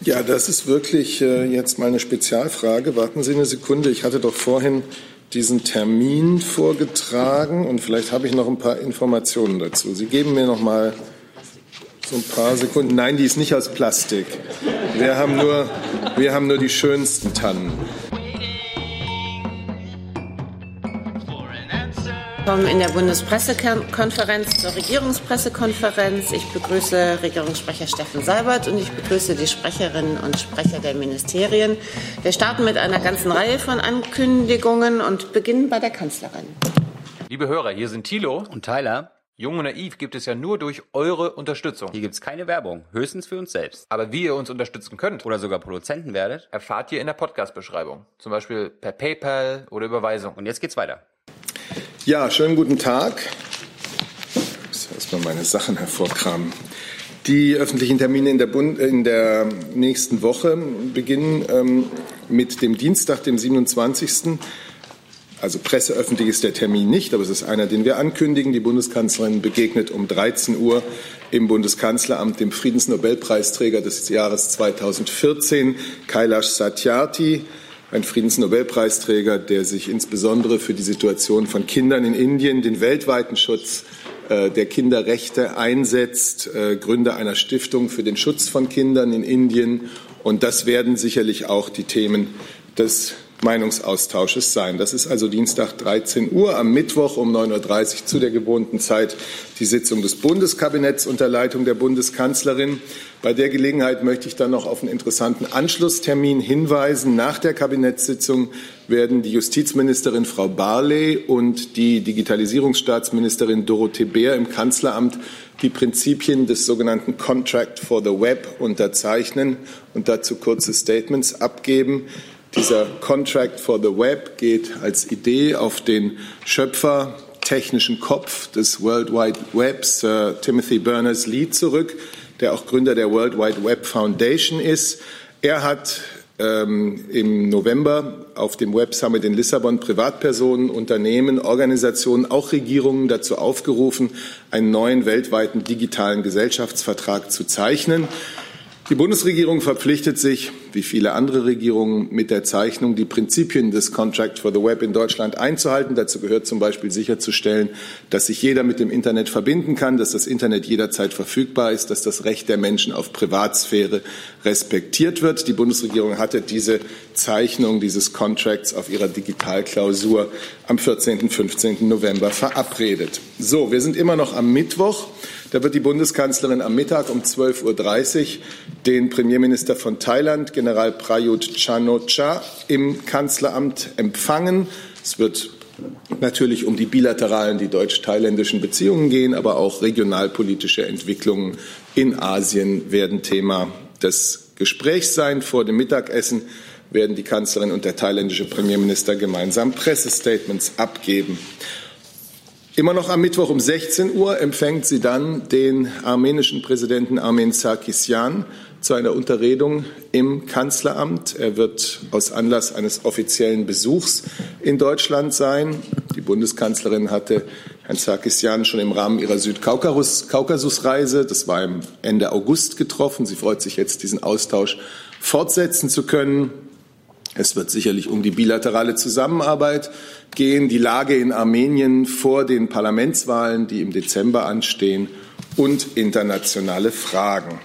Ja, das ist wirklich äh, jetzt mal eine Spezialfrage. Warten Sie eine Sekunde. Ich hatte doch vorhin diesen Termin vorgetragen und vielleicht habe ich noch ein paar Informationen dazu. Sie geben mir noch mal so ein paar Sekunden. Nein, die ist nicht aus Plastik. Wir haben nur, wir haben nur die schönsten Tannen. In der Bundespressekonferenz zur Regierungspressekonferenz. Ich begrüße Regierungssprecher Steffen Seibert und ich begrüße die Sprecherinnen und Sprecher der Ministerien. Wir starten mit einer ganzen Reihe von Ankündigungen und beginnen bei der Kanzlerin. Liebe Hörer, hier sind Thilo und Tyler. Jung und Naiv gibt es ja nur durch eure Unterstützung. Hier gibt es keine Werbung, höchstens für uns selbst. Aber wie ihr uns unterstützen könnt oder sogar Produzenten werdet, erfahrt ihr in der Podcast-Beschreibung. Zum Beispiel per PayPal oder Überweisung. Und jetzt geht's weiter. Ja, schönen guten Tag. Ich muss erstmal meine Sachen hervorkramen. Die öffentlichen Termine in der, Bund, in der nächsten Woche beginnen ähm, mit dem Dienstag, dem 27. Also presseöffentlich ist der Termin nicht, aber es ist einer, den wir ankündigen. Die Bundeskanzlerin begegnet um 13 Uhr im Bundeskanzleramt dem Friedensnobelpreisträger des Jahres 2014, Kailash Satyarthi ein Friedensnobelpreisträger, der sich insbesondere für die Situation von Kindern in Indien, den weltweiten Schutz äh, der Kinderrechte einsetzt, äh, Gründer einer Stiftung für den Schutz von Kindern in Indien. Und das werden sicherlich auch die Themen des Meinungsaustausches sein. Das ist also Dienstag 13 Uhr, am Mittwoch um 9.30 Uhr zu der gewohnten Zeit die Sitzung des Bundeskabinetts unter Leitung der Bundeskanzlerin. Bei der Gelegenheit möchte ich dann noch auf einen interessanten Anschlusstermin hinweisen. Nach der Kabinettssitzung werden die Justizministerin Frau Barley und die Digitalisierungsstaatsministerin Dorothee Bär im Kanzleramt die Prinzipien des sogenannten Contract for the Web unterzeichnen und dazu kurze Statements abgeben. Dieser Contract for the Web geht als Idee auf den Schöpfer technischen Kopf des World Wide Webs, Sir Timothy Berners-Lee, zurück, der auch Gründer der World Wide Web Foundation ist. Er hat ähm, im November auf dem Web Summit in Lissabon Privatpersonen, Unternehmen, Organisationen, auch Regierungen dazu aufgerufen, einen neuen weltweiten digitalen Gesellschaftsvertrag zu zeichnen. Die Bundesregierung verpflichtet sich, wie viele andere Regierungen, mit der Zeichnung die Prinzipien des Contract for the Web in Deutschland einzuhalten. Dazu gehört zum Beispiel sicherzustellen, dass sich jeder mit dem Internet verbinden kann, dass das Internet jederzeit verfügbar ist, dass das Recht der Menschen auf Privatsphäre respektiert wird. Die Bundesregierung hatte diese Zeichnung dieses Contracts auf ihrer Digitalklausur am 14. und 15. November verabredet. So, wir sind immer noch am Mittwoch. Da wird die Bundeskanzlerin am Mittag um 12.30 Uhr den Premierminister von Thailand, General Prayut Chan-o-cha, im Kanzleramt empfangen. Es wird natürlich um die bilateralen, die deutsch-thailändischen Beziehungen gehen, aber auch regionalpolitische Entwicklungen in Asien werden Thema des Gesprächs sein. Vor dem Mittagessen werden die Kanzlerin und der thailändische Premierminister gemeinsam Pressestatements abgeben. Immer noch am Mittwoch um 16 Uhr empfängt sie dann den armenischen Präsidenten Armen Sarkisyan zu einer Unterredung im Kanzleramt. Er wird aus Anlass eines offiziellen Besuchs in Deutschland sein. Die Bundeskanzlerin hatte Herrn Sarkisyan schon im Rahmen ihrer Südkaukasusreise, das war Ende August getroffen. Sie freut sich jetzt, diesen Austausch fortsetzen zu können. Es wird sicherlich um die bilaterale Zusammenarbeit gehen, die Lage in Armenien vor den Parlamentswahlen, die im Dezember anstehen, und internationale Fragen.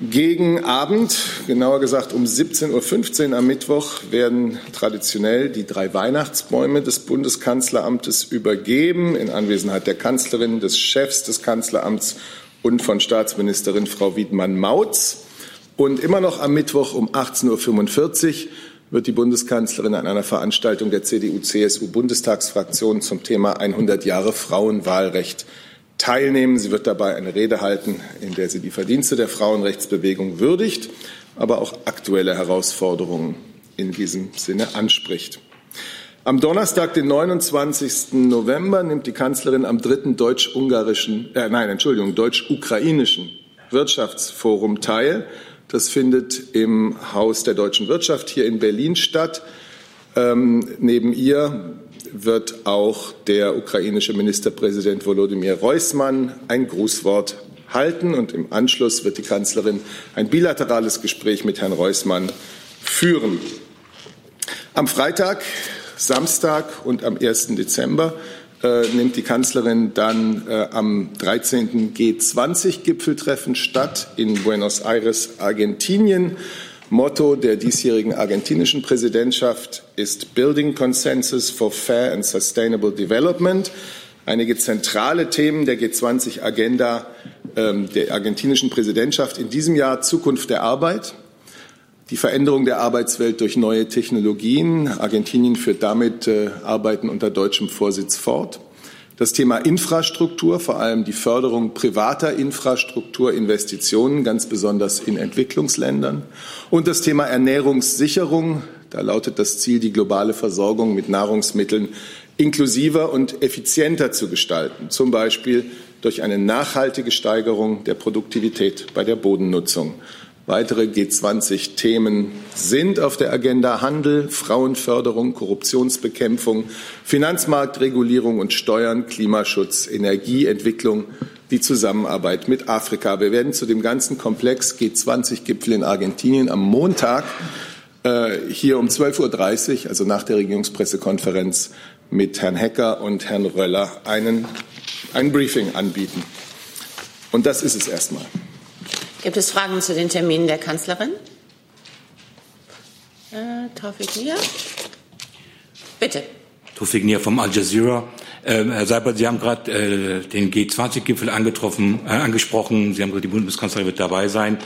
Gegen Abend, genauer gesagt um 17.15 Uhr am Mittwoch, werden traditionell die drei Weihnachtsbäume des Bundeskanzleramtes übergeben, in Anwesenheit der Kanzlerin, des Chefs des Kanzleramts und von Staatsministerin Frau Wiedmann-Mautz. Und immer noch am Mittwoch um 18.45 Uhr wird die Bundeskanzlerin an einer Veranstaltung der CDU-CSU-Bundestagsfraktion zum Thema 100 Jahre Frauenwahlrecht teilnehmen. Sie wird dabei eine Rede halten, in der sie die Verdienste der Frauenrechtsbewegung würdigt, aber auch aktuelle Herausforderungen in diesem Sinne anspricht. Am Donnerstag, den 29. November, nimmt die Kanzlerin am dritten deutsch-ungarischen, äh, nein, Entschuldigung, deutsch-ukrainischen Wirtschaftsforum teil. Das findet im Haus der deutschen Wirtschaft hier in Berlin statt. Ähm, neben ihr wird auch der ukrainische Ministerpräsident Volodymyr Reusmann ein Grußwort halten. Und im Anschluss wird die Kanzlerin ein bilaterales Gespräch mit Herrn Reusmann führen. Am Freitag, Samstag und am 1. Dezember äh, nimmt die Kanzlerin dann äh, am 13. G20-Gipfeltreffen statt in Buenos Aires, Argentinien. Motto der diesjährigen argentinischen Präsidentschaft ist Building Consensus for Fair and Sustainable Development. Einige zentrale Themen der G20-Agenda ähm, der argentinischen Präsidentschaft in diesem Jahr Zukunft der Arbeit, die Veränderung der Arbeitswelt durch neue Technologien. Argentinien führt damit äh, Arbeiten unter deutschem Vorsitz fort. Das Thema Infrastruktur, vor allem die Förderung privater Infrastrukturinvestitionen, ganz besonders in Entwicklungsländern. Und das Thema Ernährungssicherung. Da lautet das Ziel, die globale Versorgung mit Nahrungsmitteln inklusiver und effizienter zu gestalten, zum Beispiel durch eine nachhaltige Steigerung der Produktivität bei der Bodennutzung. Weitere G20-Themen sind auf der Agenda Handel, Frauenförderung, Korruptionsbekämpfung, Finanzmarktregulierung und Steuern, Klimaschutz, Energieentwicklung, die Zusammenarbeit mit Afrika. Wir werden zu dem ganzen Komplex G20-Gipfel in Argentinien am Montag äh, hier um 12.30 Uhr, also nach der Regierungspressekonferenz, mit Herrn Hecker und Herrn Röller einen, ein Briefing anbieten. Und das ist es erstmal. Gibt es Fragen zu den Terminen der Kanzlerin? Äh, Nia. Bitte. Taufik Nia vom Al Jazeera. Ähm, Herr Seibert, Sie haben gerade äh, den G20-Gipfel äh, angesprochen. Sie haben gesagt, die Bundeskanzlerin wird dabei sein.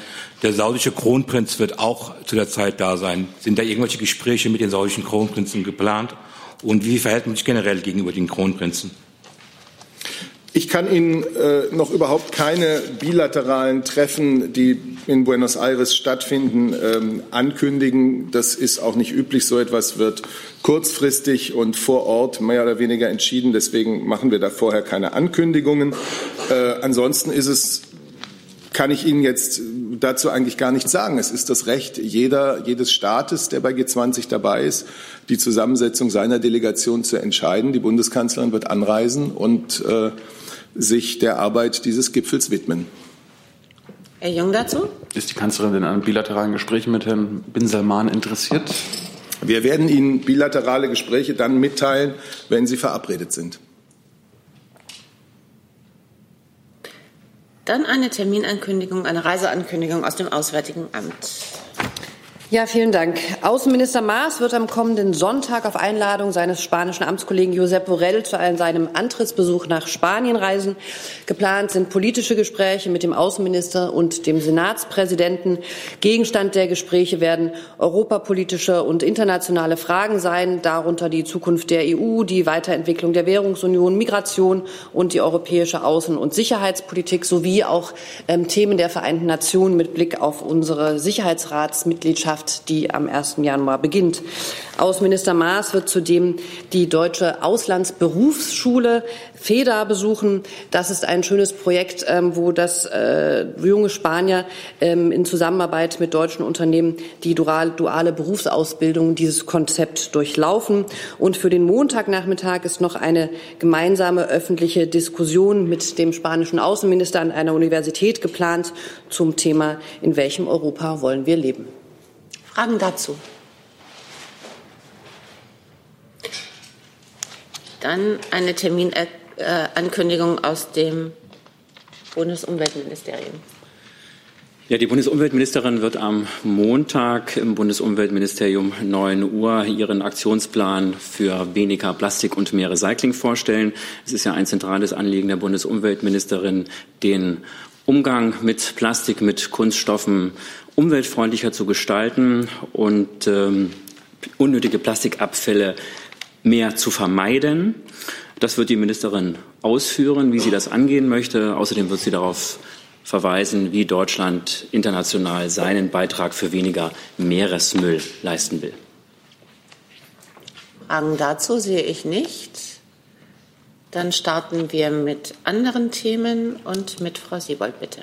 Der saudische Kronprinz wird auch zu der Zeit da sein. Sind da irgendwelche Gespräche mit den saudischen Kronprinzen geplant? Und wie verhält man sich generell gegenüber den Kronprinzen? Ich kann Ihnen äh, noch überhaupt keine bilateralen Treffen, die in Buenos Aires stattfinden, ähm, ankündigen. Das ist auch nicht üblich. So etwas wird kurzfristig und vor Ort mehr oder weniger entschieden. Deswegen machen wir da vorher keine Ankündigungen. Äh, ansonsten ist es kann ich Ihnen jetzt dazu eigentlich gar nichts sagen. Es ist das Recht jeder, jedes Staates, der bei G20 dabei ist, die Zusammensetzung seiner Delegation zu entscheiden. Die Bundeskanzlerin wird anreisen und äh, sich der Arbeit dieses Gipfels widmen. Herr Jung dazu? Ist die Kanzlerin in einem bilateralen Gespräch mit Herrn Bin Salman interessiert? Wir werden Ihnen bilaterale Gespräche dann mitteilen, wenn sie verabredet sind. Dann eine Terminankündigung, eine Reiseankündigung aus dem Auswärtigen Amt. Ja, vielen Dank. Außenminister Maas wird am kommenden Sonntag auf Einladung seines spanischen Amtskollegen Josep Borrell zu seinem Antrittsbesuch nach Spanien reisen. Geplant sind politische Gespräche mit dem Außenminister und dem Senatspräsidenten. Gegenstand der Gespräche werden europapolitische und internationale Fragen sein, darunter die Zukunft der EU, die Weiterentwicklung der Währungsunion, Migration und die europäische Außen- und Sicherheitspolitik sowie auch ähm, Themen der Vereinten Nationen mit Blick auf unsere Sicherheitsratsmitgliedschaft Kraft, die am 1. Januar beginnt. Außenminister Maas wird zudem die Deutsche Auslandsberufsschule FEDA besuchen. Das ist ein schönes Projekt, ähm, wo das äh, junge Spanier ähm, in Zusammenarbeit mit deutschen Unternehmen die duale Berufsausbildung dieses Konzept durchlaufen. Und für den Montagnachmittag ist noch eine gemeinsame öffentliche Diskussion mit dem spanischen Außenminister an einer Universität geplant zum Thema, in welchem Europa wollen wir leben. Fragen dazu? Dann eine Terminankündigung aus dem Bundesumweltministerium. Ja, die Bundesumweltministerin wird am Montag im Bundesumweltministerium 9 Uhr ihren Aktionsplan für weniger Plastik und mehr Recycling vorstellen. Es ist ja ein zentrales Anliegen der Bundesumweltministerin, den Umgang mit Plastik, mit Kunststoffen umweltfreundlicher zu gestalten und ähm, unnötige Plastikabfälle mehr zu vermeiden. Das wird die Ministerin ausführen, wie sie das angehen möchte. Außerdem wird sie darauf verweisen, wie Deutschland international seinen Beitrag für weniger Meeresmüll leisten will. Fragen dazu sehe ich nicht. Dann starten wir mit anderen Themen und mit Frau Siebold, bitte.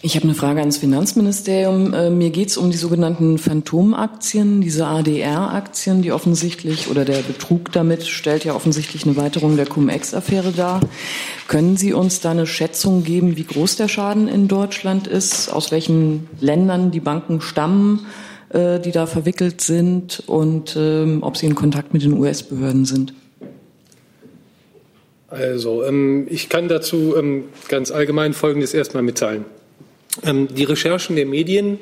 Ich habe eine Frage ans Finanzministerium. Äh, mir geht es um die sogenannten Phantomaktien, diese ADR-Aktien, die offensichtlich oder der Betrug damit stellt ja offensichtlich eine Weiterung der Cum-Ex-Affäre dar. Können Sie uns da eine Schätzung geben, wie groß der Schaden in Deutschland ist, aus welchen Ländern die Banken stammen, äh, die da verwickelt sind und ähm, ob Sie in Kontakt mit den US-Behörden sind? Also, ähm, ich kann dazu ähm, ganz allgemein Folgendes erstmal mitteilen. Ähm, die Recherchen der Medien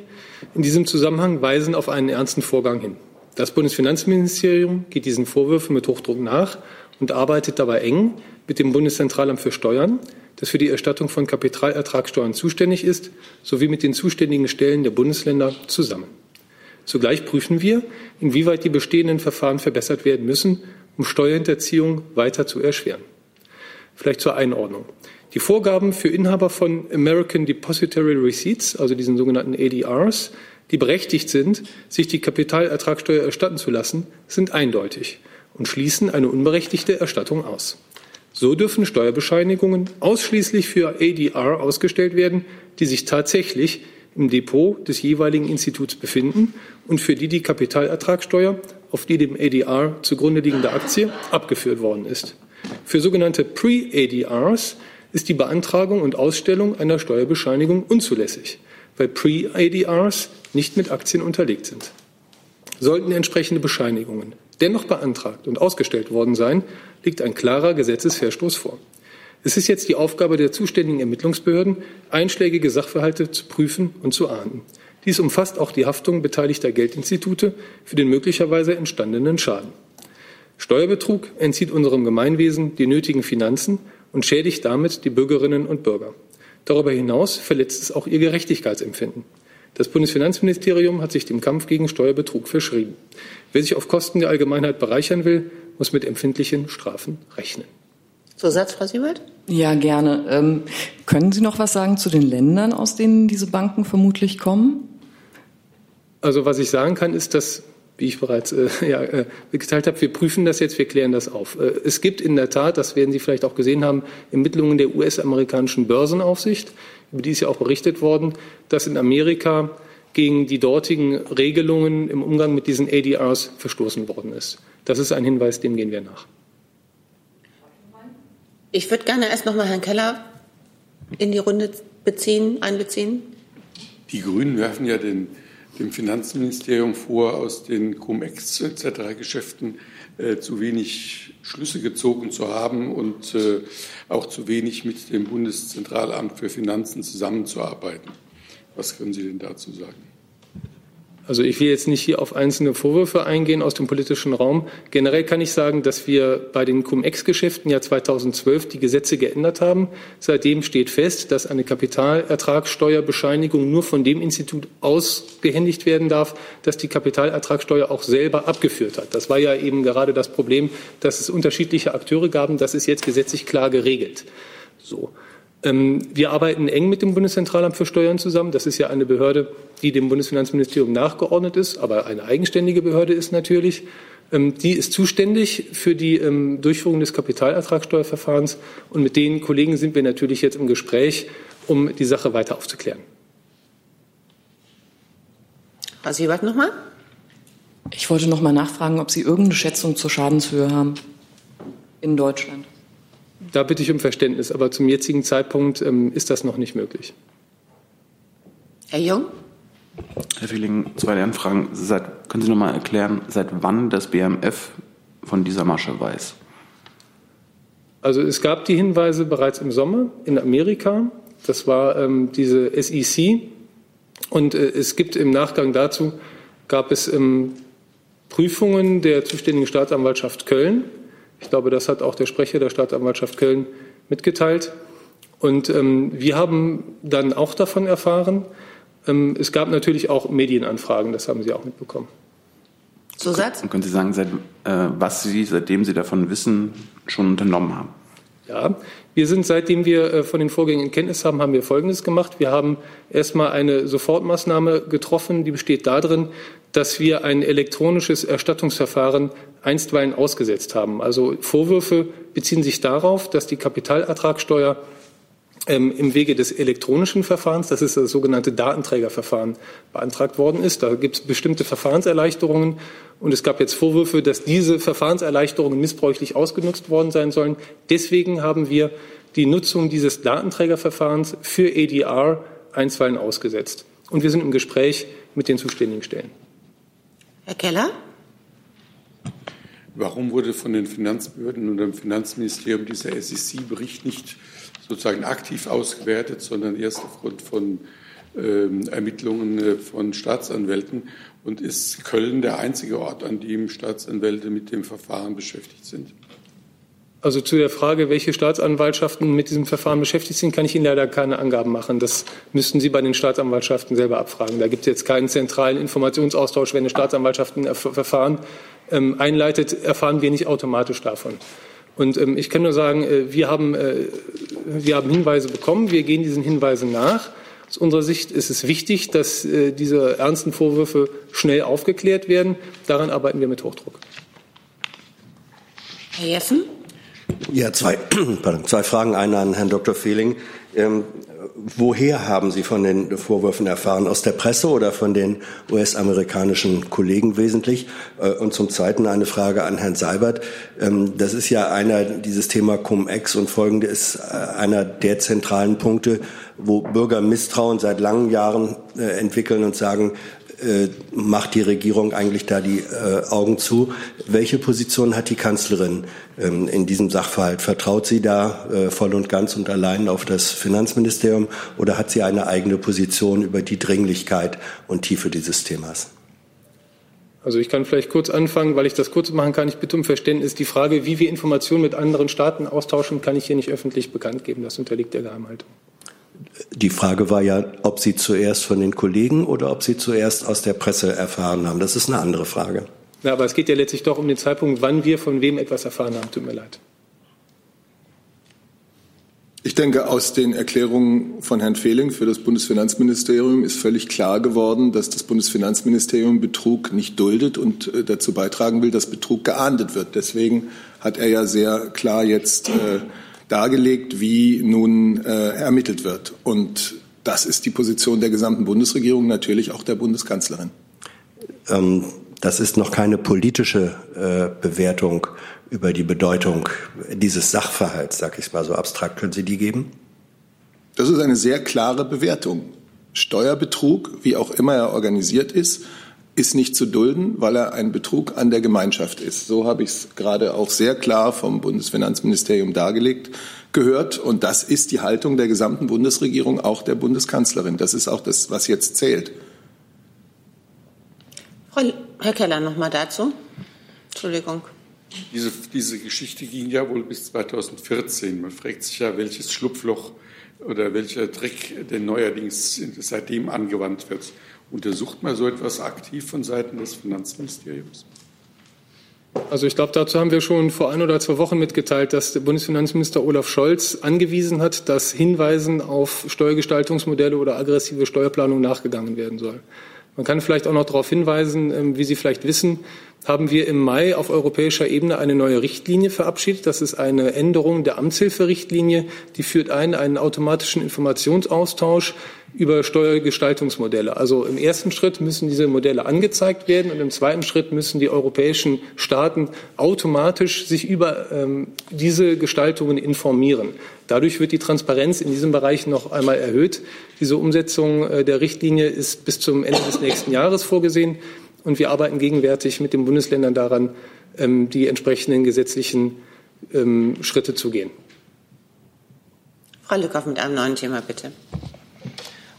in diesem Zusammenhang weisen auf einen ernsten Vorgang hin. Das Bundesfinanzministerium geht diesen Vorwürfen mit Hochdruck nach und arbeitet dabei eng mit dem Bundeszentralamt für Steuern, das für die Erstattung von Kapitalertragssteuern zuständig ist, sowie mit den zuständigen Stellen der Bundesländer zusammen. Zugleich prüfen wir, inwieweit die bestehenden Verfahren verbessert werden müssen, um Steuerhinterziehung weiter zu erschweren. Vielleicht zur Einordnung. Die Vorgaben für Inhaber von American Depository Receipts, also diesen sogenannten ADRs, die berechtigt sind, sich die Kapitalertragssteuer erstatten zu lassen, sind eindeutig und schließen eine unberechtigte Erstattung aus. So dürfen Steuerbescheinigungen ausschließlich für ADR ausgestellt werden, die sich tatsächlich im Depot des jeweiligen Instituts befinden und für die die Kapitalertragssteuer auf die dem ADR zugrunde liegende Aktie abgeführt worden ist. Für sogenannte Pre-ADRs ist die Beantragung und Ausstellung einer Steuerbescheinigung unzulässig, weil Pre-ADRs nicht mit Aktien unterlegt sind. Sollten entsprechende Bescheinigungen dennoch beantragt und ausgestellt worden sein, liegt ein klarer Gesetzesverstoß vor. Es ist jetzt die Aufgabe der zuständigen Ermittlungsbehörden, einschlägige Sachverhalte zu prüfen und zu ahnden. Dies umfasst auch die Haftung beteiligter Geldinstitute für den möglicherweise entstandenen Schaden. Steuerbetrug entzieht unserem Gemeinwesen die nötigen Finanzen und schädigt damit die Bürgerinnen und Bürger. Darüber hinaus verletzt es auch ihr Gerechtigkeitsempfinden. Das Bundesfinanzministerium hat sich dem Kampf gegen Steuerbetrug verschrieben. Wer sich auf Kosten der Allgemeinheit bereichern will, muss mit empfindlichen Strafen rechnen. Zusatz, Frau Siebert? Ja, gerne. Ähm, können Sie noch was sagen zu den Ländern, aus denen diese Banken vermutlich kommen? Also was ich sagen kann, ist, dass wie ich bereits äh, ja, äh, mitgeteilt habe, wir prüfen das jetzt, wir klären das auf. Äh, es gibt in der Tat, das werden Sie vielleicht auch gesehen haben, Ermittlungen der US-amerikanischen Börsenaufsicht, über die ist ja auch berichtet worden, dass in Amerika gegen die dortigen Regelungen im Umgang mit diesen ADRs verstoßen worden ist. Das ist ein Hinweis, dem gehen wir nach. Ich würde gerne erst noch mal Herrn Keller in die Runde beziehen, einbeziehen. Die Grünen werfen ja den dem Finanzministerium vor, aus den Cum-Ex etc. Geschäften äh, zu wenig Schlüsse gezogen zu haben und äh, auch zu wenig mit dem Bundeszentralamt für Finanzen zusammenzuarbeiten. Was können Sie denn dazu sagen? Also ich will jetzt nicht hier auf einzelne Vorwürfe eingehen aus dem politischen Raum. Generell kann ich sagen, dass wir bei den Cum-Ex-Geschäften ja 2012 die Gesetze geändert haben. Seitdem steht fest, dass eine Kapitalertragssteuerbescheinigung nur von dem Institut ausgehändigt werden darf, das die Kapitalertragssteuer auch selber abgeführt hat. Das war ja eben gerade das Problem, dass es unterschiedliche Akteure gab. Das ist jetzt gesetzlich klar geregelt. So. Ähm, wir arbeiten eng mit dem Bundeszentralamt für Steuern zusammen. Das ist ja eine Behörde, die dem Bundesfinanzministerium nachgeordnet ist, aber eine eigenständige Behörde ist natürlich. Ähm, die ist zuständig für die ähm, Durchführung des Kapitalertragssteuerverfahrens. Und mit den Kollegen sind wir natürlich jetzt im Gespräch, um die Sache weiter aufzuklären. Frau Siebert nochmal. Ich wollte noch mal nachfragen, ob Sie irgendeine Schätzung zur Schadenshöhe haben in Deutschland. Da bitte ich um Verständnis, aber zum jetzigen Zeitpunkt ähm, ist das noch nicht möglich. Herr Jung? Herr Fieling, zwei Anfragen. Seit, können Sie noch mal erklären, seit wann das BMF von dieser Masche weiß? Also es gab die Hinweise bereits im Sommer in Amerika. Das war ähm, diese SEC. Und äh, es gibt im Nachgang dazu, gab es ähm, Prüfungen der zuständigen Staatsanwaltschaft Köln ich glaube, das hat auch der Sprecher der Staatsanwaltschaft Köln mitgeteilt. Und ähm, wir haben dann auch davon erfahren. Ähm, es gab natürlich auch Medienanfragen, das haben Sie auch mitbekommen. Zusatz? Und können Sie sagen, seit, äh, was Sie, seitdem Sie davon wissen, schon unternommen haben? Ja, wir sind, seitdem wir äh, von den Vorgängen in Kenntnis haben, haben wir Folgendes gemacht. Wir haben erstmal eine Sofortmaßnahme getroffen, die besteht darin, dass wir ein elektronisches Erstattungsverfahren einstweilen ausgesetzt haben. Also Vorwürfe beziehen sich darauf, dass die Kapitalertragssteuer ähm, im Wege des elektronischen Verfahrens, das ist das sogenannte Datenträgerverfahren, beantragt worden ist. Da gibt es bestimmte Verfahrenserleichterungen und es gab jetzt Vorwürfe, dass diese Verfahrenserleichterungen missbräuchlich ausgenutzt worden sein sollen. Deswegen haben wir die Nutzung dieses Datenträgerverfahrens für ADR einstweilen ausgesetzt. Und wir sind im Gespräch mit den zuständigen Stellen. Herr Keller? Warum wurde von den Finanzbehörden und dem Finanzministerium dieser SEC-Bericht nicht sozusagen aktiv ausgewertet, sondern erst aufgrund von ähm, Ermittlungen äh, von Staatsanwälten? Und ist Köln der einzige Ort, an dem Staatsanwälte mit dem Verfahren beschäftigt sind? Also zu der Frage, welche Staatsanwaltschaften mit diesem Verfahren beschäftigt sind, kann ich Ihnen leider keine Angaben machen. Das müssten Sie bei den Staatsanwaltschaften selber abfragen. Da gibt es jetzt keinen zentralen Informationsaustausch. Wenn eine Staatsanwaltschaft ein Verfahren ähm, einleitet, erfahren wir nicht automatisch davon. Und ähm, ich kann nur sagen, äh, wir, haben, äh, wir haben Hinweise bekommen, wir gehen diesen Hinweisen nach. Aus unserer Sicht ist es wichtig, dass äh, diese ernsten Vorwürfe schnell aufgeklärt werden. Daran arbeiten wir mit Hochdruck. Herr Jessen? Ja, zwei, pardon, zwei Fragen. Eine an Herrn Dr. Fehling. Ähm, woher haben Sie von den Vorwürfen erfahren? Aus der Presse oder von den US-amerikanischen Kollegen wesentlich? Äh, und zum Zweiten eine Frage an Herrn Seibert. Ähm, das ist ja einer, dieses Thema Cum-Ex und folgende ist äh, einer der zentralen Punkte, wo Bürger Misstrauen seit langen Jahren äh, entwickeln und sagen, äh, macht die Regierung eigentlich da die äh, Augen zu? Welche Position hat die Kanzlerin ähm, in diesem Sachverhalt? Vertraut sie da äh, voll und ganz und allein auf das Finanzministerium oder hat sie eine eigene Position über die Dringlichkeit und Tiefe dieses Themas? Also ich kann vielleicht kurz anfangen, weil ich das kurz machen kann. Ich bitte um Verständnis. Die Frage, wie wir Informationen mit anderen Staaten austauschen, kann ich hier nicht öffentlich bekannt geben. Das unterliegt der Geheimhaltung. Die Frage war ja, ob Sie zuerst von den Kollegen oder ob Sie zuerst aus der Presse erfahren haben. Das ist eine andere Frage. Ja, aber es geht ja letztlich doch um den Zeitpunkt, wann wir von wem etwas erfahren haben. Tut mir leid. Ich denke, aus den Erklärungen von Herrn Fehling für das Bundesfinanzministerium ist völlig klar geworden, dass das Bundesfinanzministerium Betrug nicht duldet und äh, dazu beitragen will, dass Betrug geahndet wird. Deswegen hat er ja sehr klar jetzt äh, dargelegt, wie nun äh, ermittelt wird. Und das ist die Position der gesamten Bundesregierung, natürlich auch der Bundeskanzlerin. Ähm, das ist noch keine politische äh, Bewertung über die Bedeutung dieses Sachverhalts, sag ich mal so abstrakt. Können Sie die geben? Das ist eine sehr klare Bewertung. Steuerbetrug, wie auch immer er organisiert ist, ist nicht zu dulden, weil er ein Betrug an der Gemeinschaft ist. So habe ich es gerade auch sehr klar vom Bundesfinanzministerium dargelegt gehört. Und das ist die Haltung der gesamten Bundesregierung, auch der Bundeskanzlerin. Das ist auch das, was jetzt zählt. Herr Keller, noch mal dazu. Entschuldigung. Diese, diese Geschichte ging ja wohl bis 2014. Man fragt sich ja, welches Schlupfloch oder welcher Trick denn neuerdings seitdem angewandt wird. Untersucht man so etwas aktiv von Seiten des Finanzministeriums? Also ich glaube, dazu haben wir schon vor ein oder zwei Wochen mitgeteilt, dass der Bundesfinanzminister Olaf Scholz angewiesen hat, dass Hinweisen auf Steuergestaltungsmodelle oder aggressive Steuerplanung nachgegangen werden soll. Man kann vielleicht auch noch darauf hinweisen, ähm, wie Sie vielleicht wissen, haben wir im Mai auf europäischer Ebene eine neue Richtlinie verabschiedet. Das ist eine Änderung der Amtshilferichtlinie. Die führt ein einen automatischen Informationsaustausch über Steuergestaltungsmodelle. Also im ersten Schritt müssen diese Modelle angezeigt werden und im zweiten Schritt müssen die europäischen Staaten automatisch sich über ähm, diese Gestaltungen informieren. Dadurch wird die Transparenz in diesem Bereich noch einmal erhöht. Diese Umsetzung äh, der Richtlinie ist bis zum Ende des nächsten Jahres vorgesehen und wir arbeiten gegenwärtig mit den Bundesländern daran, ähm, die entsprechenden gesetzlichen ähm, Schritte zu gehen. Frau Lückhoff mit einem neuen Thema, bitte.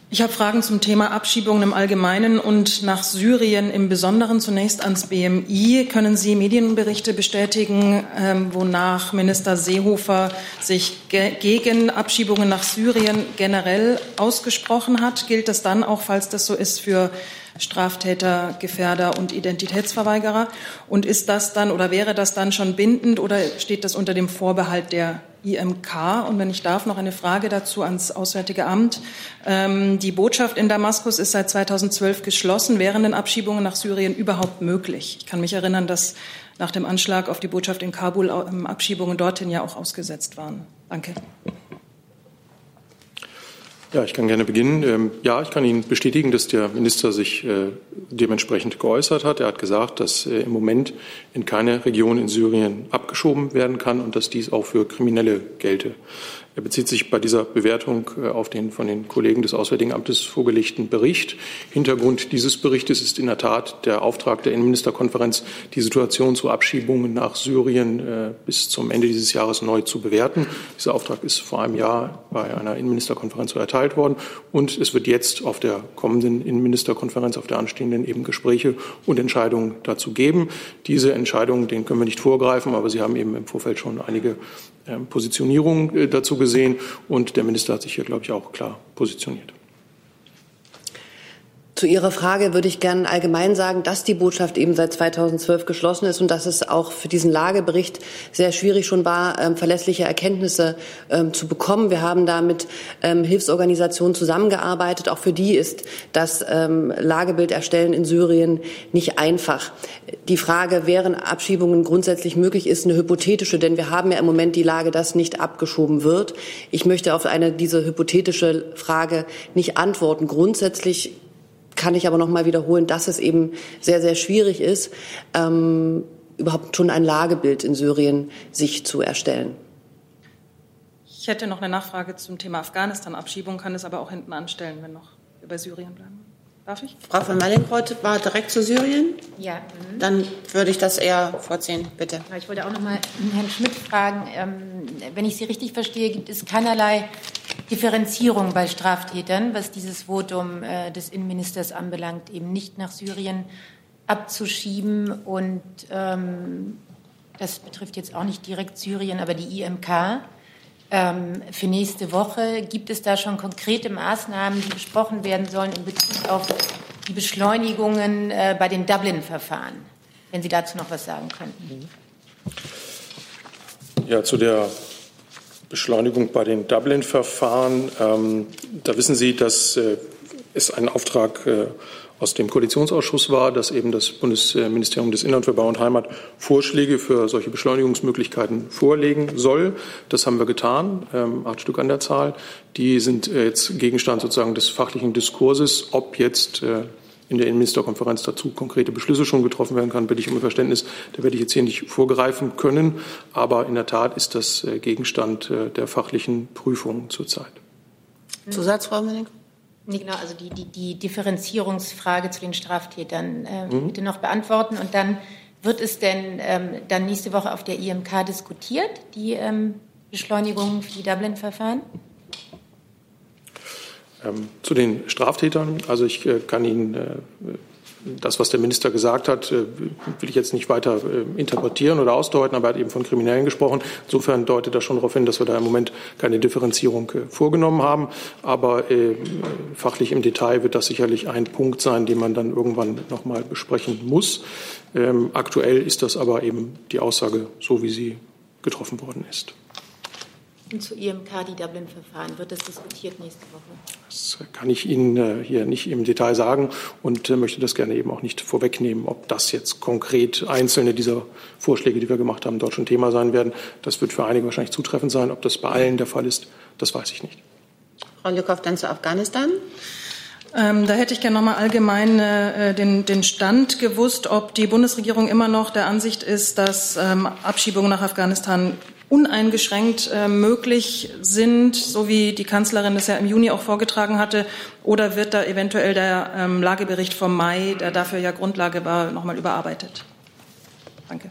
Ich habe Fragen zum Thema Abschiebungen im Allgemeinen und nach Syrien im Besonderen. Zunächst ans BMI. Können Sie Medienberichte bestätigen, ähm, wonach Minister Seehofer sich ge gegen Abschiebungen nach Syrien generell ausgesprochen hat? Gilt das dann auch, falls das so ist, für Straftäter, Gefährder und Identitätsverweigerer? Und ist das dann oder wäre das dann schon bindend oder steht das unter dem Vorbehalt der IMK. Und wenn ich darf, noch eine Frage dazu ans Auswärtige Amt. Ähm, die Botschaft in Damaskus ist seit 2012 geschlossen. Wären denn Abschiebungen nach Syrien überhaupt möglich? Ich kann mich erinnern, dass nach dem Anschlag auf die Botschaft in Kabul ähm, Abschiebungen dorthin ja auch ausgesetzt waren. Danke. Ja, ich kann gerne beginnen. Ähm, ja, ich kann Ihnen bestätigen, dass der Minister sich äh, dementsprechend geäußert hat. Er hat gesagt, dass äh, im Moment in keine Region in Syrien abgeschoben werden kann und dass dies auch für Kriminelle gelte. Er bezieht sich bei dieser Bewertung äh, auf den von den Kollegen des Auswärtigen Amtes vorgelegten Bericht. Hintergrund dieses Berichtes ist in der Tat der Auftrag der Innenministerkonferenz, die Situation zu Abschiebungen nach Syrien äh, bis zum Ende dieses Jahres neu zu bewerten. Dieser Auftrag ist vor einem Jahr bei einer Innenministerkonferenz erteilt worden und es wird jetzt auf der kommenden Innenministerkonferenz, auf der anstehenden eben Gespräche und Entscheidungen dazu geben. Diese Entscheidungen, denen können wir nicht vorgreifen, aber Sie haben eben im Vorfeld schon einige Positionierung äh, dazu gesehen. Und der Minister hat sich hier, glaube ich, auch klar positioniert. Zu Ihrer Frage würde ich gerne allgemein sagen, dass die Botschaft eben seit 2012 geschlossen ist und dass es auch für diesen Lagebericht sehr schwierig schon war, ähm, verlässliche Erkenntnisse ähm, zu bekommen. Wir haben da mit ähm, Hilfsorganisationen zusammengearbeitet. Auch für die ist das ähm, Lagebild erstellen in Syrien nicht einfach. Die Frage, wären Abschiebungen grundsätzlich möglich, ist eine hypothetische, denn wir haben ja im Moment die Lage, dass nicht abgeschoben wird. Ich möchte auf eine diese hypothetische Frage nicht antworten. Grundsätzlich kann ich aber noch mal wiederholen, dass es eben sehr, sehr schwierig ist, ähm, überhaupt schon ein Lagebild in Syrien sich zu erstellen. Ich hätte noch eine Nachfrage zum Thema Afghanistan-Abschiebung, kann es aber auch hinten anstellen, wenn noch bei Syrien bleiben. Darf ich? Frau von Mallinckrodt war direkt zu Syrien. Ja. Mhm. Dann würde ich das eher vorziehen, bitte. Ich wollte auch noch mal Herrn Schmidt fragen. Ähm, wenn ich Sie richtig verstehe, gibt es keinerlei Differenzierung bei Straftätern, was dieses Votum äh, des Innenministers anbelangt, eben nicht nach Syrien abzuschieben. Und ähm, das betrifft jetzt auch nicht direkt Syrien, aber die IMK. Ähm, für nächste Woche gibt es da schon konkrete Maßnahmen, die besprochen werden sollen in Bezug auf die Beschleunigungen äh, bei den Dublin-Verfahren. Wenn Sie dazu noch was sagen könnten. Ja, zu der Beschleunigung bei den Dublin-Verfahren. Ähm, da wissen Sie, dass äh, es einen Auftrag äh, aus dem Koalitionsausschuss war, dass eben das Bundesministerium des Innern für Bau und Heimat Vorschläge für solche Beschleunigungsmöglichkeiten vorlegen soll. Das haben wir getan, ähm, acht Stück an der Zahl. Die sind äh, jetzt Gegenstand sozusagen des fachlichen Diskurses, ob jetzt äh, in der Innenministerkonferenz dazu konkrete Beschlüsse schon getroffen werden kann, bitte ich um Verständnis. Da werde ich jetzt hier nicht vorgreifen können. Aber in der Tat ist das äh, Gegenstand der fachlichen Prüfung zurzeit. Zusatz, Frau Menning? Nee, genau, also die, die, die Differenzierungsfrage zu den Straftätern äh, mhm. bitte noch beantworten. Und dann wird es denn ähm, dann nächste Woche auf der IMK diskutiert, die ähm, Beschleunigung für die Dublin-Verfahren? Ähm, zu den Straftätern. Also ich äh, kann Ihnen äh, das, was der Minister gesagt hat, äh, will ich jetzt nicht weiter interpretieren oder ausdeuten, aber er hat eben von Kriminellen gesprochen. Insofern deutet das schon darauf hin, dass wir da im Moment keine Differenzierung vorgenommen haben. Aber fachlich im Detail wird das sicherlich ein Punkt sein, den man dann irgendwann noch mal besprechen muss. Ähm, aktuell ist das aber eben die Aussage, so wie sie getroffen worden ist. Und zu IMK, die Dublin-Verfahren, wird das diskutiert nächste Woche? Das kann ich Ihnen äh, hier nicht im Detail sagen und äh, möchte das gerne eben auch nicht vorwegnehmen, ob das jetzt konkret einzelne dieser Vorschläge, die wir gemacht haben, dort schon Thema sein werden. Das wird für einige wahrscheinlich zutreffend sein. Ob das bei allen der Fall ist, das weiß ich nicht. Frau Lückhoff, dann zu Afghanistan. Ähm, da hätte ich gerne noch mal allgemein äh, den, den, Stand gewusst, ob die Bundesregierung immer noch der Ansicht ist, dass ähm, Abschiebungen nach Afghanistan uneingeschränkt äh, möglich sind, so wie die Kanzlerin das ja im Juni auch vorgetragen hatte? Oder wird da eventuell der ähm, Lagebericht vom Mai, der dafür ja Grundlage war, nochmal überarbeitet? Danke.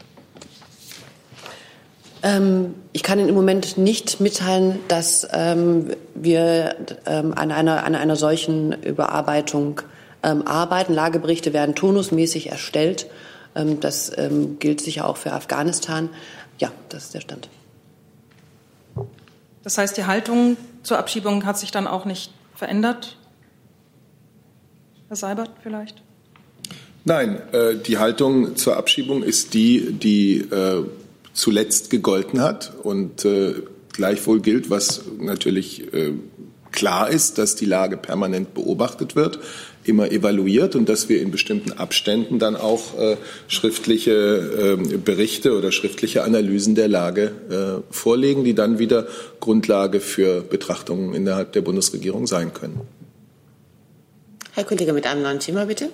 Ähm, ich kann Ihnen im Moment nicht mitteilen, dass ähm, wir an, einer, an einer solchen Überarbeitung arbeiten. Lageberichte werden turnusmäßig erstellt. Das gilt sicher auch für Afghanistan. Ja, das ist der Stand. Das heißt, die Haltung zur Abschiebung hat sich dann auch nicht verändert? Herr Seibert vielleicht? Nein, äh, die Haltung zur Abschiebung ist die, die äh, zuletzt gegolten hat und äh, gleichwohl gilt, was natürlich klar ist, dass die Lage permanent beobachtet wird immer evaluiert und dass wir in bestimmten Abständen dann auch äh, schriftliche äh, Berichte oder schriftliche Analysen der Lage äh, vorlegen, die dann wieder Grundlage für Betrachtungen innerhalb der Bundesregierung sein können. Herr Kollege mit einem neuen Thema, bitte.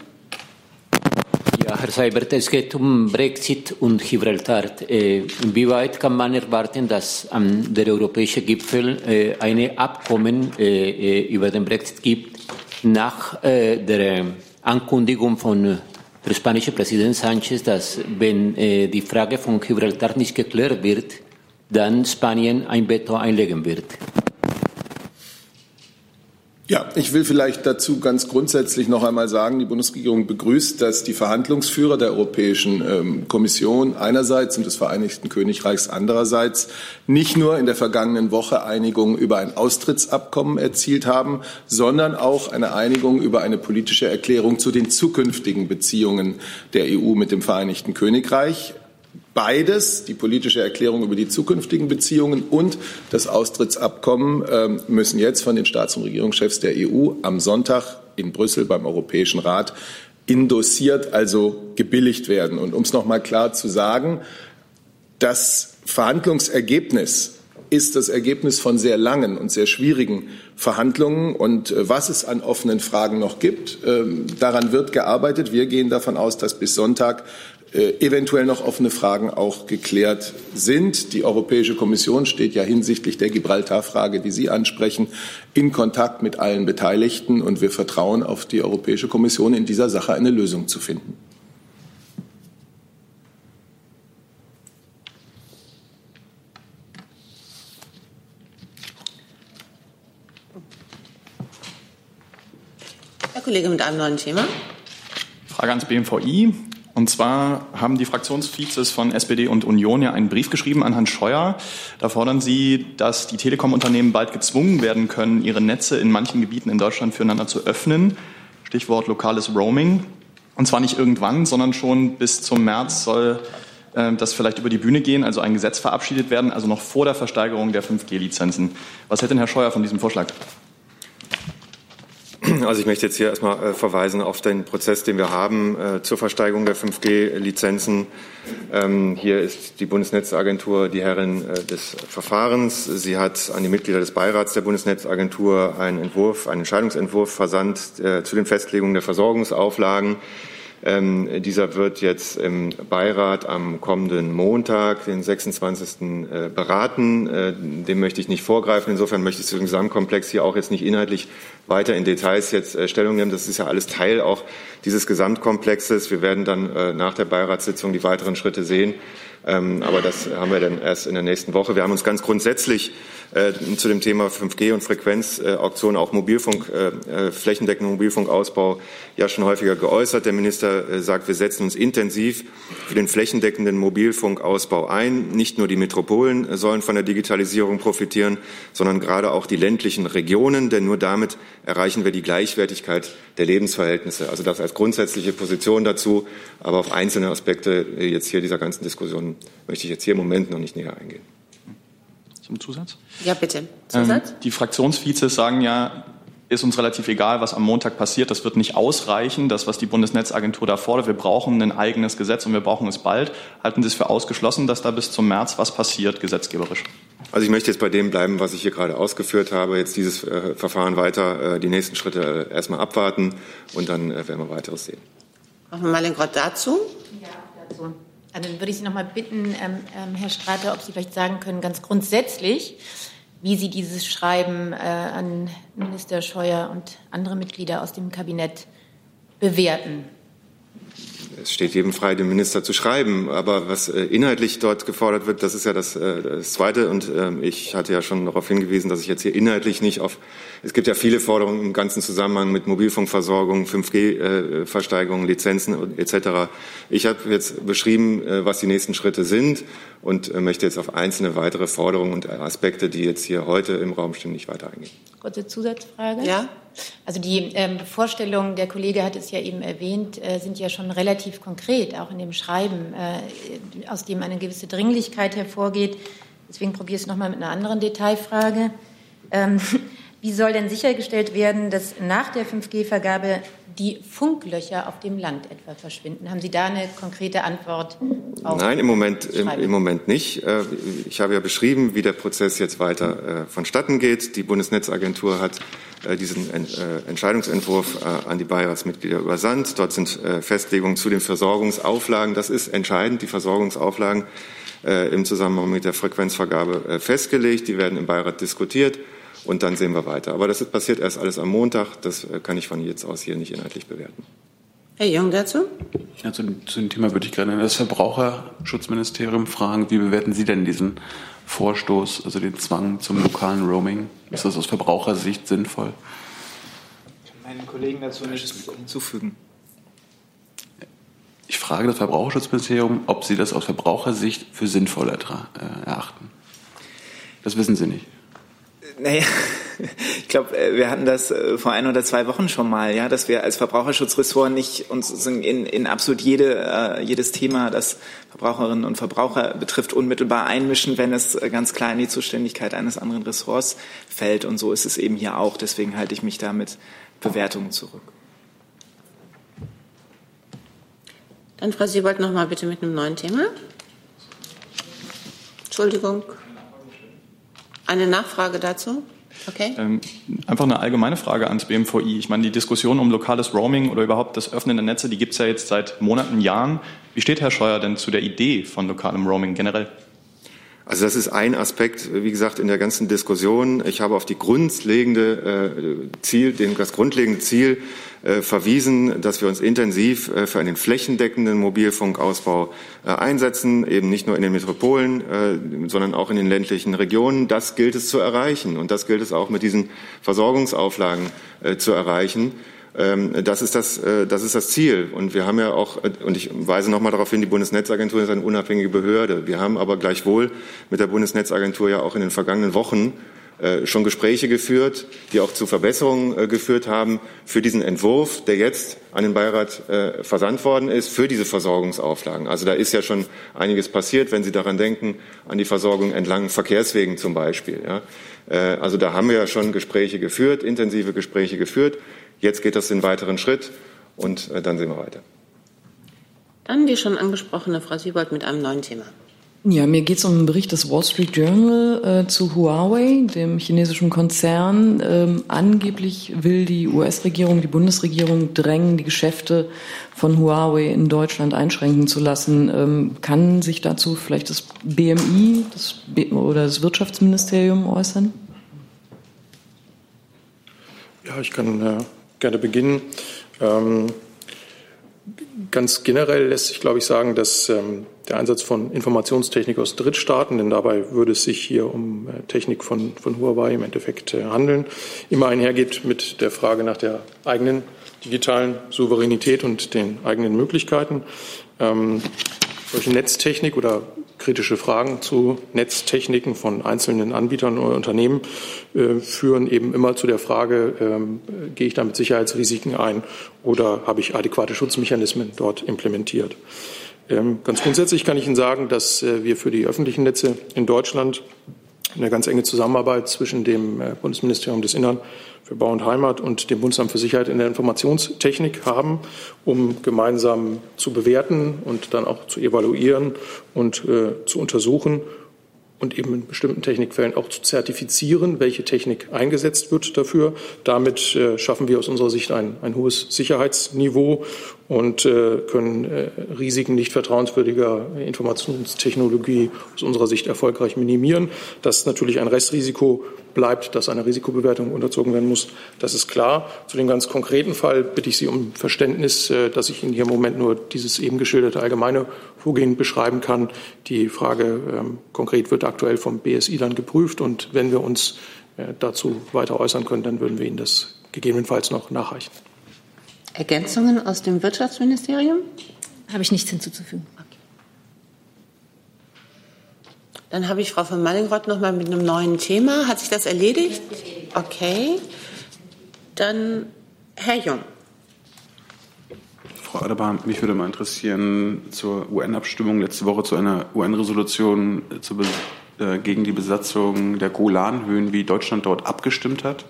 Ja, Herr Seibert, es geht um Brexit und Gibraltar. Äh, inwieweit kann man erwarten, dass ähm, der europäische Gipfel äh, ein Abkommen äh, über den Brexit gibt nach der Ankündigung von der spanischen Präsident Sanchez, dass wenn die Frage von Gibraltar nicht geklärt wird, dann Spanien ein Veto einlegen wird? Ja, ich will vielleicht dazu ganz grundsätzlich noch einmal sagen, die Bundesregierung begrüßt, dass die Verhandlungsführer der Europäischen ähm, Kommission einerseits und des Vereinigten Königreichs andererseits nicht nur in der vergangenen Woche Einigung über ein Austrittsabkommen erzielt haben, sondern auch eine Einigung über eine politische Erklärung zu den zukünftigen Beziehungen der EU mit dem Vereinigten Königreich. Beides, die politische Erklärung über die zukünftigen Beziehungen und das Austrittsabkommen, ähm, müssen jetzt von den Staats- und Regierungschefs der EU am Sonntag in Brüssel beim Europäischen Rat indossiert, also gebilligt werden. Und um es noch mal klar zu sagen, das Verhandlungsergebnis ist das Ergebnis von sehr langen und sehr schwierigen Verhandlungen. Und äh, was es an offenen Fragen noch gibt, ähm, daran wird gearbeitet. Wir gehen davon aus, dass bis Sonntag eventuell noch offene Fragen auch geklärt sind. Die Europäische Kommission steht ja hinsichtlich der Gibraltar-Frage, die Sie ansprechen, in Kontakt mit allen Beteiligten. Und wir vertrauen auf die Europäische Kommission, in dieser Sache eine Lösung zu finden. Herr Kollege mit einem neuen Thema. Frage ans BMVI. Und zwar haben die Fraktionsvizes von SPD und Union ja einen Brief geschrieben an Herrn Scheuer. Da fordern sie, dass die Telekom-Unternehmen bald gezwungen werden können, ihre Netze in manchen Gebieten in Deutschland füreinander zu öffnen. Stichwort lokales Roaming. Und zwar nicht irgendwann, sondern schon bis zum März soll äh, das vielleicht über die Bühne gehen, also ein Gesetz verabschiedet werden, also noch vor der Versteigerung der 5G-Lizenzen. Was hält denn Herr Scheuer von diesem Vorschlag? Also ich möchte jetzt hier erstmal äh, verweisen auf den Prozess, den wir haben äh, zur Versteigerung der 5G-Lizenzen. Ähm, hier ist die Bundesnetzagentur die Herrin äh, des Verfahrens. Sie hat an die Mitglieder des Beirats der Bundesnetzagentur einen Entwurf, einen Entscheidungsentwurf versandt zu den Festlegungen der Versorgungsauflagen. Ähm, dieser wird jetzt im Beirat am kommenden Montag, den 26. Äh, beraten. Äh, dem möchte ich nicht vorgreifen. Insofern möchte ich zu dem Gesamtkomplex hier auch jetzt nicht inhaltlich weiter in Details jetzt äh, Stellung nehmen. Das ist ja alles Teil auch dieses Gesamtkomplexes. Wir werden dann äh, nach der Beiratssitzung die weiteren Schritte sehen. Ähm, aber das haben wir dann erst in der nächsten Woche. Wir haben uns ganz grundsätzlich äh, zu dem Thema 5G und Frequenzauktionen, auch Mobilfunk, äh, äh, flächendeckender Mobilfunkausbau ja schon häufiger geäußert. Der Minister äh, sagt, wir setzen uns intensiv für den flächendeckenden Mobilfunkausbau ein. Nicht nur die Metropolen sollen von der Digitalisierung profitieren, sondern gerade auch die ländlichen Regionen, denn nur damit erreichen wir die Gleichwertigkeit der Lebensverhältnisse. Also das als grundsätzliche Position dazu. Aber auf einzelne Aspekte jetzt hier dieser ganzen Diskussion möchte ich jetzt hier im Moment noch nicht näher eingehen. Zum Zusatz? Ja, bitte. Ähm, Zusatz? Ähm, die Fraktionsvizes sagen ja, ist uns relativ egal, was am Montag passiert. Das wird nicht ausreichen, das, was die Bundesnetzagentur da fordert. Wir brauchen ein eigenes Gesetz und wir brauchen es bald. Halten Sie es für ausgeschlossen, dass da bis zum März was passiert, gesetzgeberisch? Also ich möchte jetzt bei dem bleiben, was ich hier gerade ausgeführt habe. Jetzt dieses äh, Verfahren weiter, äh, die nächsten Schritte äh, erstmal abwarten und dann äh, werden wir weiteres sehen. Machen wir mal den Grad dazu. Ja, dazu. Also dann würde ich Sie noch mal bitten, ähm, ähm, Herr Strater, ob Sie vielleicht sagen können, ganz grundsätzlich, wie Sie dieses Schreiben äh, an Minister Scheuer und andere Mitglieder aus dem Kabinett bewerten. Es steht jedem frei, dem Minister zu schreiben. Aber was äh, inhaltlich dort gefordert wird, das ist ja das, äh, das Zweite. Und ähm, ich hatte ja schon darauf hingewiesen, dass ich jetzt hier inhaltlich nicht auf. Es gibt ja viele Forderungen im ganzen Zusammenhang mit Mobilfunkversorgung, 5G-Versteigerung, Lizenzen etc. Ich habe jetzt beschrieben, was die nächsten Schritte sind und möchte jetzt auf einzelne weitere Forderungen und Aspekte, die jetzt hier heute im Raum stehen, nicht weiter eingehen. Kurze Zusatzfrage. Ja. Also die ähm, Vorstellungen, der Kollege hat es ja eben erwähnt, äh, sind ja schon relativ konkret, auch in dem Schreiben, äh, aus dem eine gewisse Dringlichkeit hervorgeht. Deswegen probiere ich es nochmal mit einer anderen Detailfrage. Ähm, Wie soll denn sichergestellt werden, dass nach der 5G-Vergabe die Funklöcher auf dem Land etwa verschwinden? Haben Sie da eine konkrete Antwort? Auf Nein, im Moment, im, im, Moment nicht. Äh, ich habe ja beschrieben, wie der Prozess jetzt weiter äh, vonstatten geht. Die Bundesnetzagentur hat äh, diesen Entscheidungsentwurf an die Beiratsmitglieder übersandt. Dort sind Festlegungen zu den Versorgungsauflagen. Das ist entscheidend, die Versorgungsauflagen im Zusammenhang mit der Frequenzvergabe festgelegt. Die werden im Beirat diskutiert und dann sehen wir weiter. Aber das passiert erst alles am Montag. Das äh, kann ich von jetzt aus hier nicht inhaltlich bewerten. Herr Jung dazu? Ja, zu, zu dem Thema würde ich gerne das Verbraucherschutzministerium fragen. Wie bewerten Sie denn diesen Vorstoß, also den Zwang zum lokalen Roaming? Ist das aus Verbrauchersicht sinnvoll? Ich kann meinen Kollegen dazu nichts hinzufügen. Ich frage das Verbraucherschutzministerium, ob Sie das aus Verbrauchersicht für sinnvoll äh, erachten. Das wissen Sie nicht. Naja, ich glaube, äh, wir hatten das äh, vor ein oder zwei Wochen schon mal, ja, dass wir als Verbraucherschutzressort nicht uns in, in absolut jede, äh, jedes Thema, das Verbraucherinnen und Verbraucher betrifft, unmittelbar einmischen, wenn es ganz klar in die Zuständigkeit eines anderen Ressorts fällt. Und so ist es eben hier auch. Deswegen halte ich mich da mit Bewertungen zurück. Dann Frau Siebold noch mal bitte mit einem neuen Thema. Entschuldigung. Eine Nachfrage dazu? Okay. Ähm, einfach eine allgemeine Frage ans BMVI. Ich meine, die Diskussion um lokales Roaming oder überhaupt das Öffnen der Netze, die gibt es ja jetzt seit Monaten, Jahren. Wie steht Herr Scheuer denn zu der Idee von lokalem Roaming generell? Also das ist ein Aspekt, wie gesagt, in der ganzen Diskussion. Ich habe auf die grundlegende äh, Ziel, das grundlegende Ziel äh, verwiesen, dass wir uns intensiv äh, für einen flächendeckenden Mobilfunkausbau einsetzen, eben nicht nur in den Metropolen, sondern auch in den ländlichen Regionen. Das gilt es zu erreichen und das gilt es auch mit diesen Versorgungsauflagen zu erreichen. Ähm, das ist das, äh, das ist das Ziel. Und wir haben ja auch, äh, und ich weise noch mal darauf hin, die Bundesnetzagentur ist eine unabhängige Behörde. Wir haben aber gleichwohl mit der Bundesnetzagentur ja auch in den vergangenen Wochen äh, schon Gespräche geführt, die auch zu Verbesserungen geführt haben für diesen Entwurf, der jetzt an den Beirat versandt worden ist, für diese Versorgungsauflagen. Also da ist ja schon einiges passiert, wenn Sie daran denken, an die Versorgung entlang Verkehrswegen zum Beispiel. Also da haben wir ja schon Gespräche geführt, intensive Gespräche geführt. Jetzt geht das den weiteren Schritt und äh, dann sehen wir weiter. Dann die schon angesprochene Frau Siebold mit einem neuen Thema. Ja, mir geht es um einen Bericht des Wall Street Journal äh, zu Huawei, dem chinesischen Konzern. Ähm, angeblich will die US-Regierung, die Bundesregierung drängen, die Geschäfte von Huawei in Deutschland einschränken zu lassen. Ähm, kann sich dazu vielleicht das BMI das B oder das Wirtschaftsministerium äußern? Ja, ich kann äh, gerne beginnen. Ähm, ganz generell lässt sich, glaube ich, sagen, dass ähm, der Einsatz von Informationstechnik aus Drittstaaten, denn dabei würde es sich hier um äh, Technik von, von Huawei im Endeffekt äh, handeln, immer einhergeht mit der Frage nach der eigenen digitalen Souveränität und den eigenen Möglichkeiten. Ähm, solche Netztechnik oder kritische Fragen zu Netztechniken von einzelnen Anbietern oder Unternehmen äh, führen eben immer zu der Frage, ähm, gehe ich da mit Sicherheitsrisiken ein oder habe ich adäquate Schutzmechanismen dort implementiert. Ähm, ganz grundsätzlich kann ich Ihnen sagen, dass äh, wir für die öffentlichen Netze in Deutschland eine ganz enge Zusammenarbeit zwischen dem äh, Bundesministerium des Innern für Bau und Heimat und dem Bundesamt für Sicherheit in der Informationstechnik haben, um gemeinsam zu bewerten und dann auch zu evaluieren und äh, zu untersuchen und eben in bestimmten Technikfällen auch zu zertifizieren, welche Technik eingesetzt wird dafür. Damit äh, schaffen wir aus unserer Sicht ein, ein hohes Sicherheitsniveau und äh, können äh, Risiken nicht vertrauenswürdiger Informationstechnologie aus unserer Sicht erfolgreich minimieren. Dass natürlich ein Restrisiko bleibt, dass einer Risikobewertung unterzogen werden muss, das ist klar. Zu dem ganz konkreten Fall bitte ich Sie um Verständnis, äh, dass ich Ihnen hier im Moment nur dieses eben geschilderte allgemeine Vorgehen beschreiben kann. Die Frage ähm, konkret wird aktuell vom BSI dann geprüft und wenn wir uns äh, dazu weiter äußern können, dann würden wir Ihnen das gegebenenfalls noch nachreichen. Ergänzungen aus dem Wirtschaftsministerium? Habe ich nichts hinzuzufügen. Okay. Dann habe ich Frau von Mallingrott noch mal mit einem neuen Thema. Hat sich das erledigt? Okay. Dann Herr Jung. Frau Adebar, mich würde mal interessieren zur UN-Abstimmung letzte Woche zu einer UN-Resolution zur äh, gegen die Besatzung der Golanhöhen, wie Deutschland dort abgestimmt hat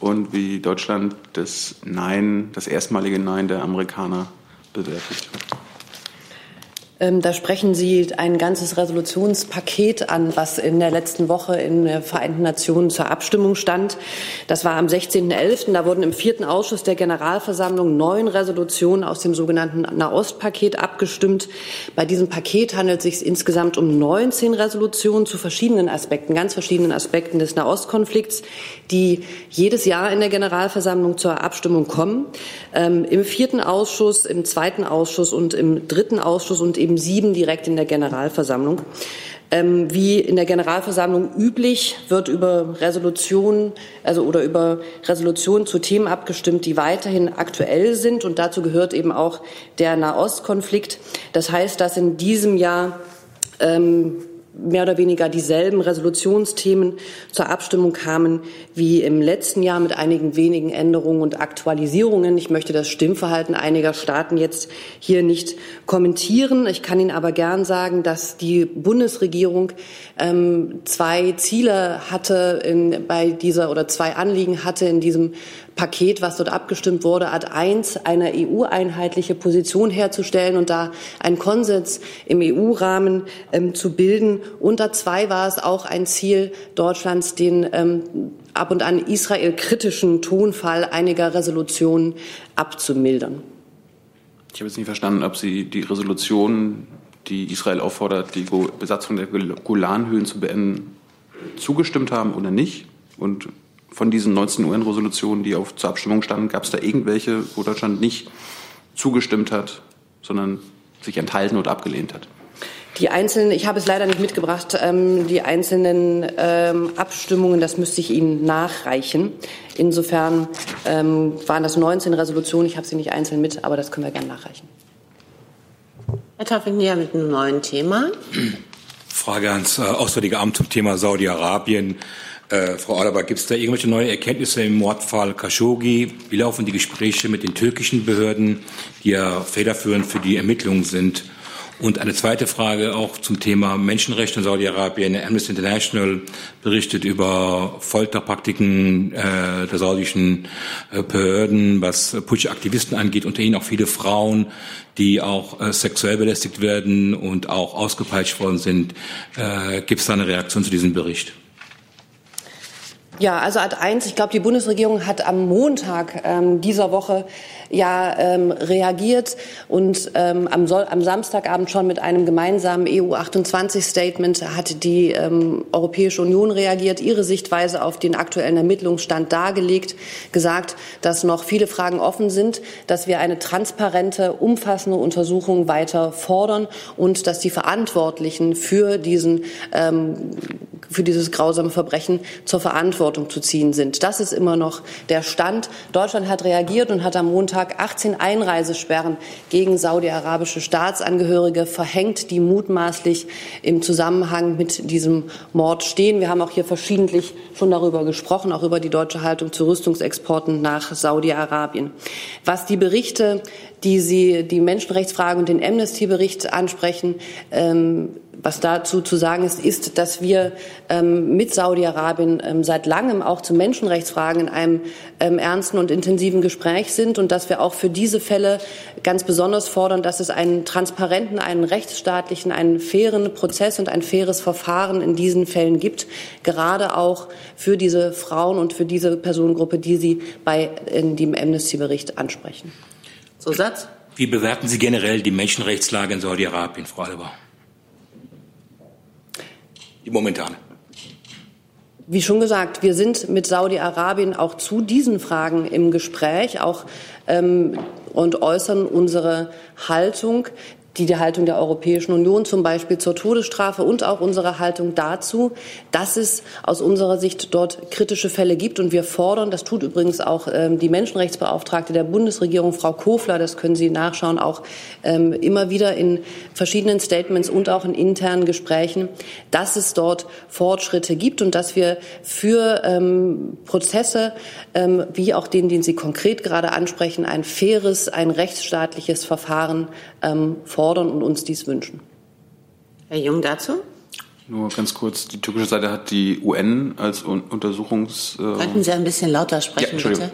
und wie Deutschland das Nein, das erstmalige Nein der Amerikaner bewertet. Ähm, da sprechen Sie ein ganzes Resolutionspaket an, was in der letzten Woche in den Vereinten Nationen zur Abstimmung stand. Das war am 16.11. Da wurden im vierten Ausschuss der Generalversammlung neun Resolutionen aus dem sogenannten Nahostpaket abgestimmt. Bei diesem Paket handelt es sich insgesamt um 19 Resolutionen zu verschiedenen Aspekten, ganz verschiedenen Aspekten des Nahostkonflikts, die jedes Jahr in der Generalversammlung zur Abstimmung kommen. Ähm, Im vierten Ausschuss, im zweiten Ausschuss und im dritten Ausschuss und eben sieben direkt in der Generalversammlung. Ähm, wie in der Generalversammlung üblich wird über Resolutionen, also oder über Resolutionen zu Themen abgestimmt, die weiterhin aktuell sind. Und dazu gehört eben auch der Nahostkonflikt. Das heißt, dass in diesem Jahr ähm, mehr oder weniger dieselben Resolutionsthemen zur Abstimmung kamen wie im letzten Jahr mit einigen wenigen Änderungen und Aktualisierungen. Ich möchte das Stimmverhalten einiger Staaten jetzt hier nicht kommentieren. Ich kann Ihnen aber gern sagen, dass die Bundesregierung ähm, zwei Ziele hatte in, bei dieser oder zwei Anliegen hatte in diesem Paket, was dort abgestimmt wurde, Ad 1 eine EU-einheitliche Position herzustellen und da einen Konsens im EU-Rahmen ähm, zu bilden. Unter zwei war es auch ein Ziel Deutschlands, den ähm, ab und an Israel-kritischen Tonfall einiger Resolutionen abzumildern. Ich habe jetzt nicht verstanden, ob Sie die Resolution, die Israel auffordert, die Besatzung der Golanhöhen zu beenden, zugestimmt haben oder nicht. Und von diesen 19 UN-Resolutionen, die auf, zur Abstimmung standen, gab es da irgendwelche, wo Deutschland nicht zugestimmt hat, sondern sich enthalten oder abgelehnt hat? Die einzelnen, ich habe es leider nicht mitgebracht, ähm, die einzelnen ähm, Abstimmungen, das müsste ich Ihnen nachreichen. Insofern ähm, waren das 19 Resolutionen, ich habe sie nicht einzeln mit, aber das können wir gerne nachreichen. Herr Taufik-Nia mit einem neuen Thema. Frage ans äh, Auswärtige Amt zum Thema Saudi-Arabien. Äh, Frau Alaba, gibt es da irgendwelche neue Erkenntnisse im Mordfall Khashoggi? Wie laufen die Gespräche mit den türkischen Behörden, die ja federführend für die Ermittlungen sind? Und eine zweite Frage auch zum Thema Menschenrechte in Saudi-Arabien. Amnesty International berichtet über Folterpraktiken äh, der saudischen äh, Behörden, was Putsch-Aktivisten angeht, unter ihnen auch viele Frauen, die auch äh, sexuell belästigt werden und auch ausgepeitscht worden sind. Äh, Gibt es da eine Reaktion zu diesem Bericht? Ja, also Ad 1, ich glaube, die Bundesregierung hat am Montag ähm, dieser Woche ja ähm, reagiert und ähm, am, am, Samstagabend schon mit einem gemeinsamen EU-28-Statement hat die ähm, Europäische Union reagiert, ihre Sichtweise auf den aktuellen Ermittlungsstand dargelegt, gesagt, dass noch viele Fragen offen sind, dass wir eine transparente, umfassende Untersuchung weiter fordern und dass die Verantwortlichen für diesen ähm, für dieses grausame Verbrechen zur Verantwortung zu ziehen sind. Das ist immer noch der Stand. Deutschland hat reagiert und hat am Montag 18 Einreisesperren gegen saudi-arabische Staatsangehörige verhängt, die mutmaßlich im Zusammenhang mit diesem Mord stehen. Wir haben auch hier verschiedentlich schon darüber gesprochen, auch über die deutsche Haltung zu Rüstungsexporten nach Saudi-Arabien. Was die Berichte, die Sie die Menschenrechtsfrage und den Amnesty-Bericht ansprechen, ähm, was dazu zu sagen ist, ist, dass wir ähm, mit Saudi-Arabien ähm, seit langem auch zu Menschenrechtsfragen in einem ähm, ernsten und intensiven Gespräch sind und dass wir auch für diese Fälle ganz besonders fordern, dass es einen transparenten, einen rechtsstaatlichen, einen fairen Prozess und ein faires Verfahren in diesen Fällen gibt, gerade auch für diese Frauen und für diese Personengruppe, die Sie bei in dem Amnesty-Bericht ansprechen. Zusatz? Wie bewerten Sie generell die Menschenrechtslage in Saudi-Arabien, Frau Alba? die momentane? Wie schon gesagt, wir sind mit Saudi-Arabien auch zu diesen Fragen im Gespräch auch, ähm, und äußern unsere Haltung die, die Haltung der Europäischen Union zum Beispiel zur Todesstrafe und auch unsere Haltung dazu, dass es aus unserer Sicht dort kritische Fälle gibt. Und wir fordern, das tut übrigens auch ähm, die Menschenrechtsbeauftragte der Bundesregierung, Frau Kofler, das können Sie nachschauen, auch ähm, immer wieder in verschiedenen Statements und auch in internen Gesprächen, dass es dort Fortschritte gibt und dass wir für ähm, Prozesse, ähm, wie auch den, den Sie konkret gerade ansprechen, ein faires, ein rechtsstaatliches Verfahren ähm, fordern und uns dies wünschen. Herr Jung dazu? Nur ganz kurz, die türkische Seite hat die UN als Untersuchungs... Äh Könnten Sie ein bisschen lauter sprechen, ja, bitte?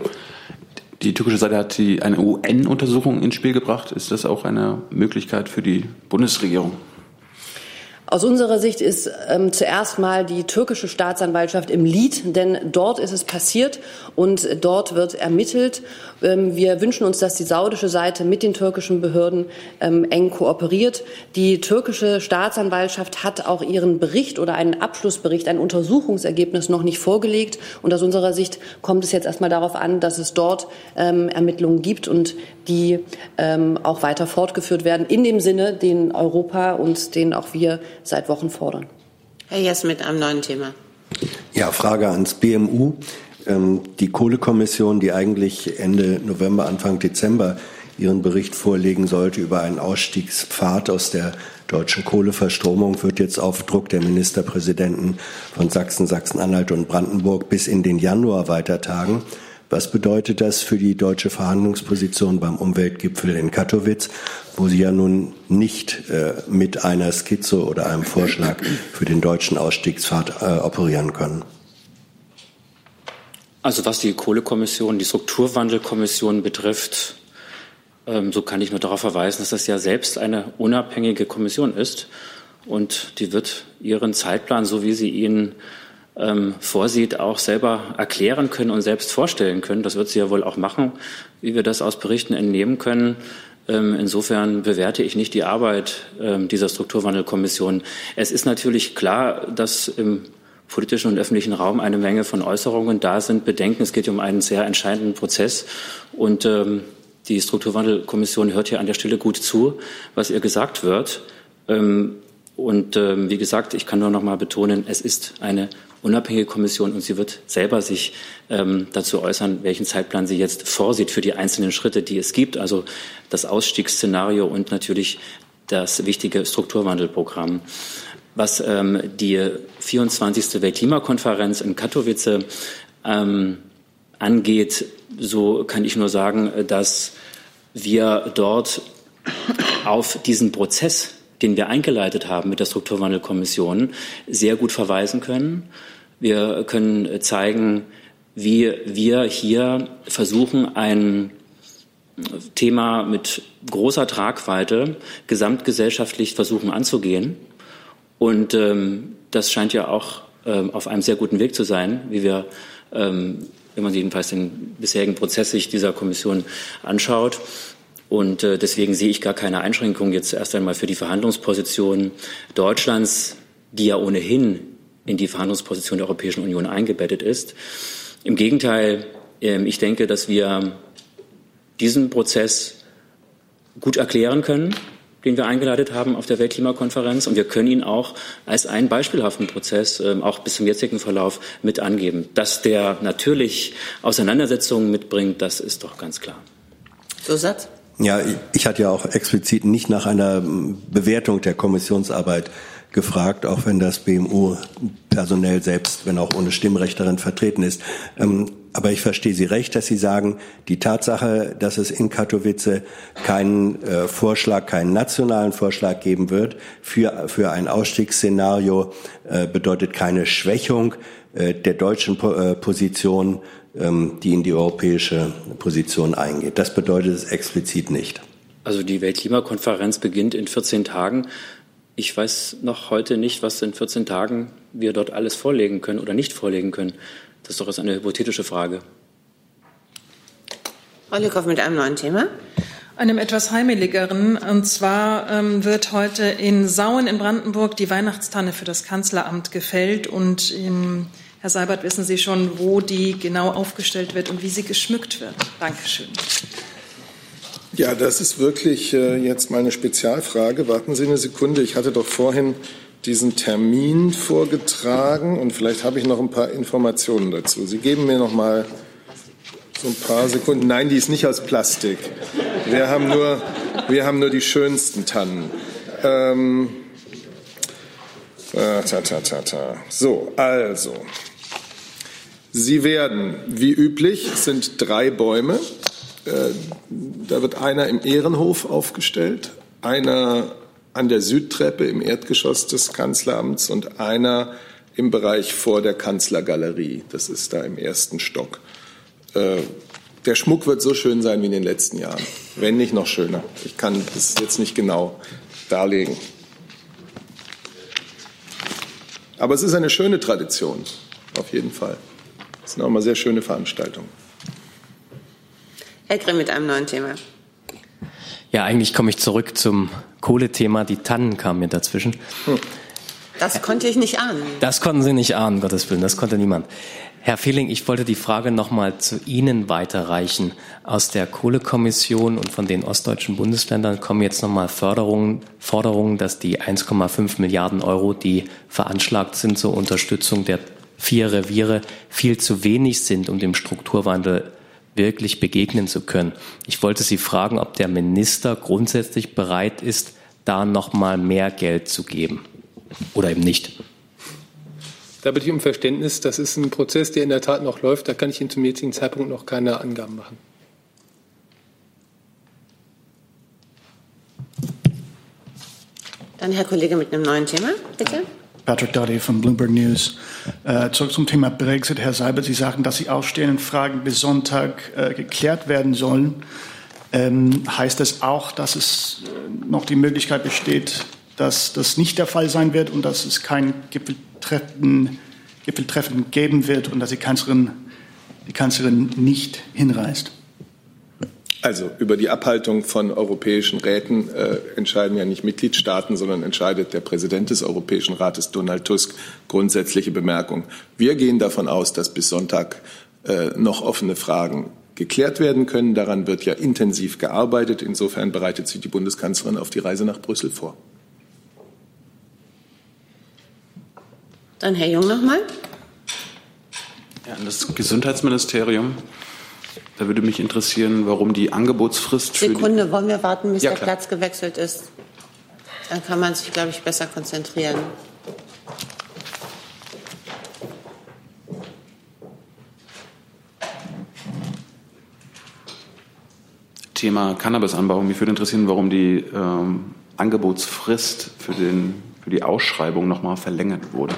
Die türkische Seite hat die, eine UN-Untersuchung ins Spiel gebracht. Ist das auch eine Möglichkeit für die Bundesregierung? Aus unserer Sicht ist ähm, zuerst mal die türkische Staatsanwaltschaft im Lied, denn dort ist es passiert und dort wird ermittelt. Ähm, wir wünschen uns, dass die saudische Seite mit den türkischen Behörden ähm, eng kooperiert. Die türkische Staatsanwaltschaft hat auch ihren Bericht oder einen Abschlussbericht, ein Untersuchungsergebnis noch nicht vorgelegt. Und aus unserer Sicht kommt es jetzt erst mal darauf an, dass es dort ähm, Ermittlungen gibt und die ähm, auch weiter fortgeführt werden, in dem Sinne, den Europa und den auch wir seit Wochen fordern. Herr Jess mit einem neuen Thema. Ja, Frage ans BMU. Ähm, die Kohlekommission, die eigentlich Ende November, Anfang Dezember ihren Bericht vorlegen sollte über einen Ausstiegspfad aus der deutschen Kohleverstromung, wird jetzt auf Druck der Ministerpräsidenten von Sachsen, Sachsen-Anhalt und Brandenburg bis in den Januar weitertagen. Was bedeutet das für die deutsche Verhandlungsposition beim Umweltgipfel in Katowice, wo Sie ja nun nicht äh, mit einer Skizze oder einem Vorschlag für den deutschen Ausstiegspfad äh, operieren können? Also was die Kohlekommission, die Strukturwandelkommission betrifft, ähm, so kann ich nur darauf verweisen, dass das ja selbst eine unabhängige Kommission ist und die wird ihren Zeitplan, so wie sie ihn ähm, vorsieht, auch selber erklären können und selbst vorstellen können. Das wird sie ja wohl auch machen, wie wir das aus Berichten entnehmen können. Ähm, insofern bewerte ich nicht die Arbeit ähm, dieser Strukturwandelkommission. Es ist natürlich klar, dass im politischen und öffentlichen Raum eine Menge von Äußerungen da sind, Bedenken. Es geht um einen sehr entscheidenden Prozess. Und ähm, die Strukturwandelkommission hört hier an der Stelle gut zu, was ihr gesagt wird. Ähm, und ähm, wie gesagt, ich kann nur noch mal betonen, es ist eine unabhängige Kommission und sie wird selber sich ähm, dazu äußern, welchen Zeitplan sie jetzt vorsieht für die einzelnen Schritte, die es gibt, also das Ausstiegsszenario und natürlich das wichtige Strukturwandelprogramm. Was ähm, die 24. Weltklimakonferenz in Katowice ähm, angeht, so kann ich nur sagen, dass wir dort auf diesen Prozess, den wir eingeleitet haben mit der Strukturwandelkommission, sehr gut verweisen können. Wir können zeigen, wie wir hier versuchen, ein Thema mit großer Tragweite gesamtgesellschaftlich versuchen anzugehen. Und ähm, das scheint ja auch ähm, auf einem sehr guten Weg zu sein, wie wir, ähm, wenn man jedenfalls den bisherigen Prozess sich dieser Kommission anschaut. Und äh, deswegen sehe ich gar keine Einschränkung jetzt erst einmal für die Verhandlungsposition Deutschlands, die ja ohnehin in die Verhandlungsposition der Europäischen Union eingebettet ist. Im Gegenteil, ähm, ich denke, dass wir diesen Prozess gut erklären können, den wir eingeleitet haben auf der Weltklimakonferenz. Und wir können ihn auch als einen beispielhaften Prozess, ähm, auch bis zum jetzigen Verlauf, mit angeben. Dass der natürlich Auseinandersetzungen mitbringt, das ist doch ganz klar. Zusatz? Ja, ich hatte ja auch explizit nicht nach einer Bewertung der Kommissionsarbeit gefragt, auch wenn das BMU personell selbst, wenn auch ohne Stimmrecht darin vertreten ist. Ähm, aber ich verstehe Sie recht, dass Sie sagen, die Tatsache, dass es in Katowice keinen äh, Vorschlag, keinen nationalen Vorschlag geben wird für, für ein Ausstiegsszenario, äh, bedeutet keine Schwächung äh, der deutschen po äh, Position, ähm, die in die europäische Position eingeht. Das bedeutet es explizit nicht. Also die Weltklimakonferenz beginnt in 14 Tagen. Ich weiß noch heute nicht, was in 14 Tagen wir dort alles vorlegen können oder nicht vorlegen können. Das ist doch jetzt eine hypothetische Frage. Frau Lückhoff mit einem neuen Thema. Einem etwas heimeligeren. Und zwar ähm, wird heute in Sauen in Brandenburg die Weihnachtstanne für das Kanzleramt gefällt. Und in, Herr Seibert, wissen Sie schon, wo die genau aufgestellt wird und wie sie geschmückt wird? Dankeschön. Ja, das ist wirklich äh, jetzt meine Spezialfrage. Warten Sie eine Sekunde. Ich hatte doch vorhin diesen Termin vorgetragen und vielleicht habe ich noch ein paar Informationen dazu. Sie geben mir noch mal so ein paar Sekunden. Nein, die ist nicht aus Plastik. Wir haben nur, wir haben nur die schönsten Tannen. Ähm, äh, ta, ta, ta, ta. So, also. Sie werden, wie üblich, sind drei Bäume. Äh, da wird einer im Ehrenhof aufgestellt, einer an der Südtreppe im Erdgeschoss des Kanzleramts und einer im Bereich vor der Kanzlergalerie. Das ist da im ersten Stock. Äh, der Schmuck wird so schön sein wie in den letzten Jahren, wenn nicht noch schöner. Ich kann das jetzt nicht genau darlegen. Aber es ist eine schöne Tradition, auf jeden Fall. Es sind auch mal sehr schöne Veranstaltungen. Herr Grimm mit einem neuen Thema. Ja, eigentlich komme ich zurück zum Kohlethema. Die Tannen kamen mir dazwischen. Hm. Das konnte ich nicht ahnen. Das konnten Sie nicht ahnen, Gottes Willen. Das konnte niemand. Herr Fehling, ich wollte die Frage nochmal zu Ihnen weiterreichen. Aus der Kohlekommission und von den ostdeutschen Bundesländern kommen jetzt nochmal Förderungen, Forderungen, dass die 1,5 Milliarden Euro, die veranschlagt sind zur Unterstützung der vier Reviere, viel zu wenig sind, um dem Strukturwandel wirklich begegnen zu können. Ich wollte Sie fragen, ob der Minister grundsätzlich bereit ist, da nochmal mehr Geld zu geben oder eben nicht. Da bitte ich um Verständnis. Das ist ein Prozess, der in der Tat noch läuft. Da kann ich Ihnen zum jetzigen Zeitpunkt noch keine Angaben machen. Dann Herr Kollege mit einem neuen Thema, bitte. Patrick Dottie von Bloomberg News. Äh, zurück zum Thema Brexit. Herr Seibert, Sie sagen, dass die ausstehenden Fragen bis Sonntag äh, geklärt werden sollen. Ähm, heißt das auch, dass es äh, noch die Möglichkeit besteht, dass das nicht der Fall sein wird und dass es kein Gipfeltreffen, Gipfeltreffen geben wird und dass die Kanzlerin, die Kanzlerin nicht hinreist? Also über die Abhaltung von europäischen Räten äh, entscheiden ja nicht Mitgliedstaaten, sondern entscheidet der Präsident des Europäischen Rates, Donald Tusk. Grundsätzliche Bemerkung. Wir gehen davon aus, dass bis Sonntag äh, noch offene Fragen geklärt werden können. Daran wird ja intensiv gearbeitet. Insofern bereitet sich die Bundeskanzlerin auf die Reise nach Brüssel vor. Dann Herr Jung nochmal. Ja, das Gesundheitsministerium. Da würde mich interessieren, warum die Angebotsfrist für Sekunde, wollen wir warten, bis ja, der Platz gewechselt ist? Dann kann man sich, glaube ich, besser konzentrieren. Thema Cannabisanbau. Mich würde interessieren, warum die ähm, Angebotsfrist für, den, für die Ausschreibung nochmal verlängert wurde.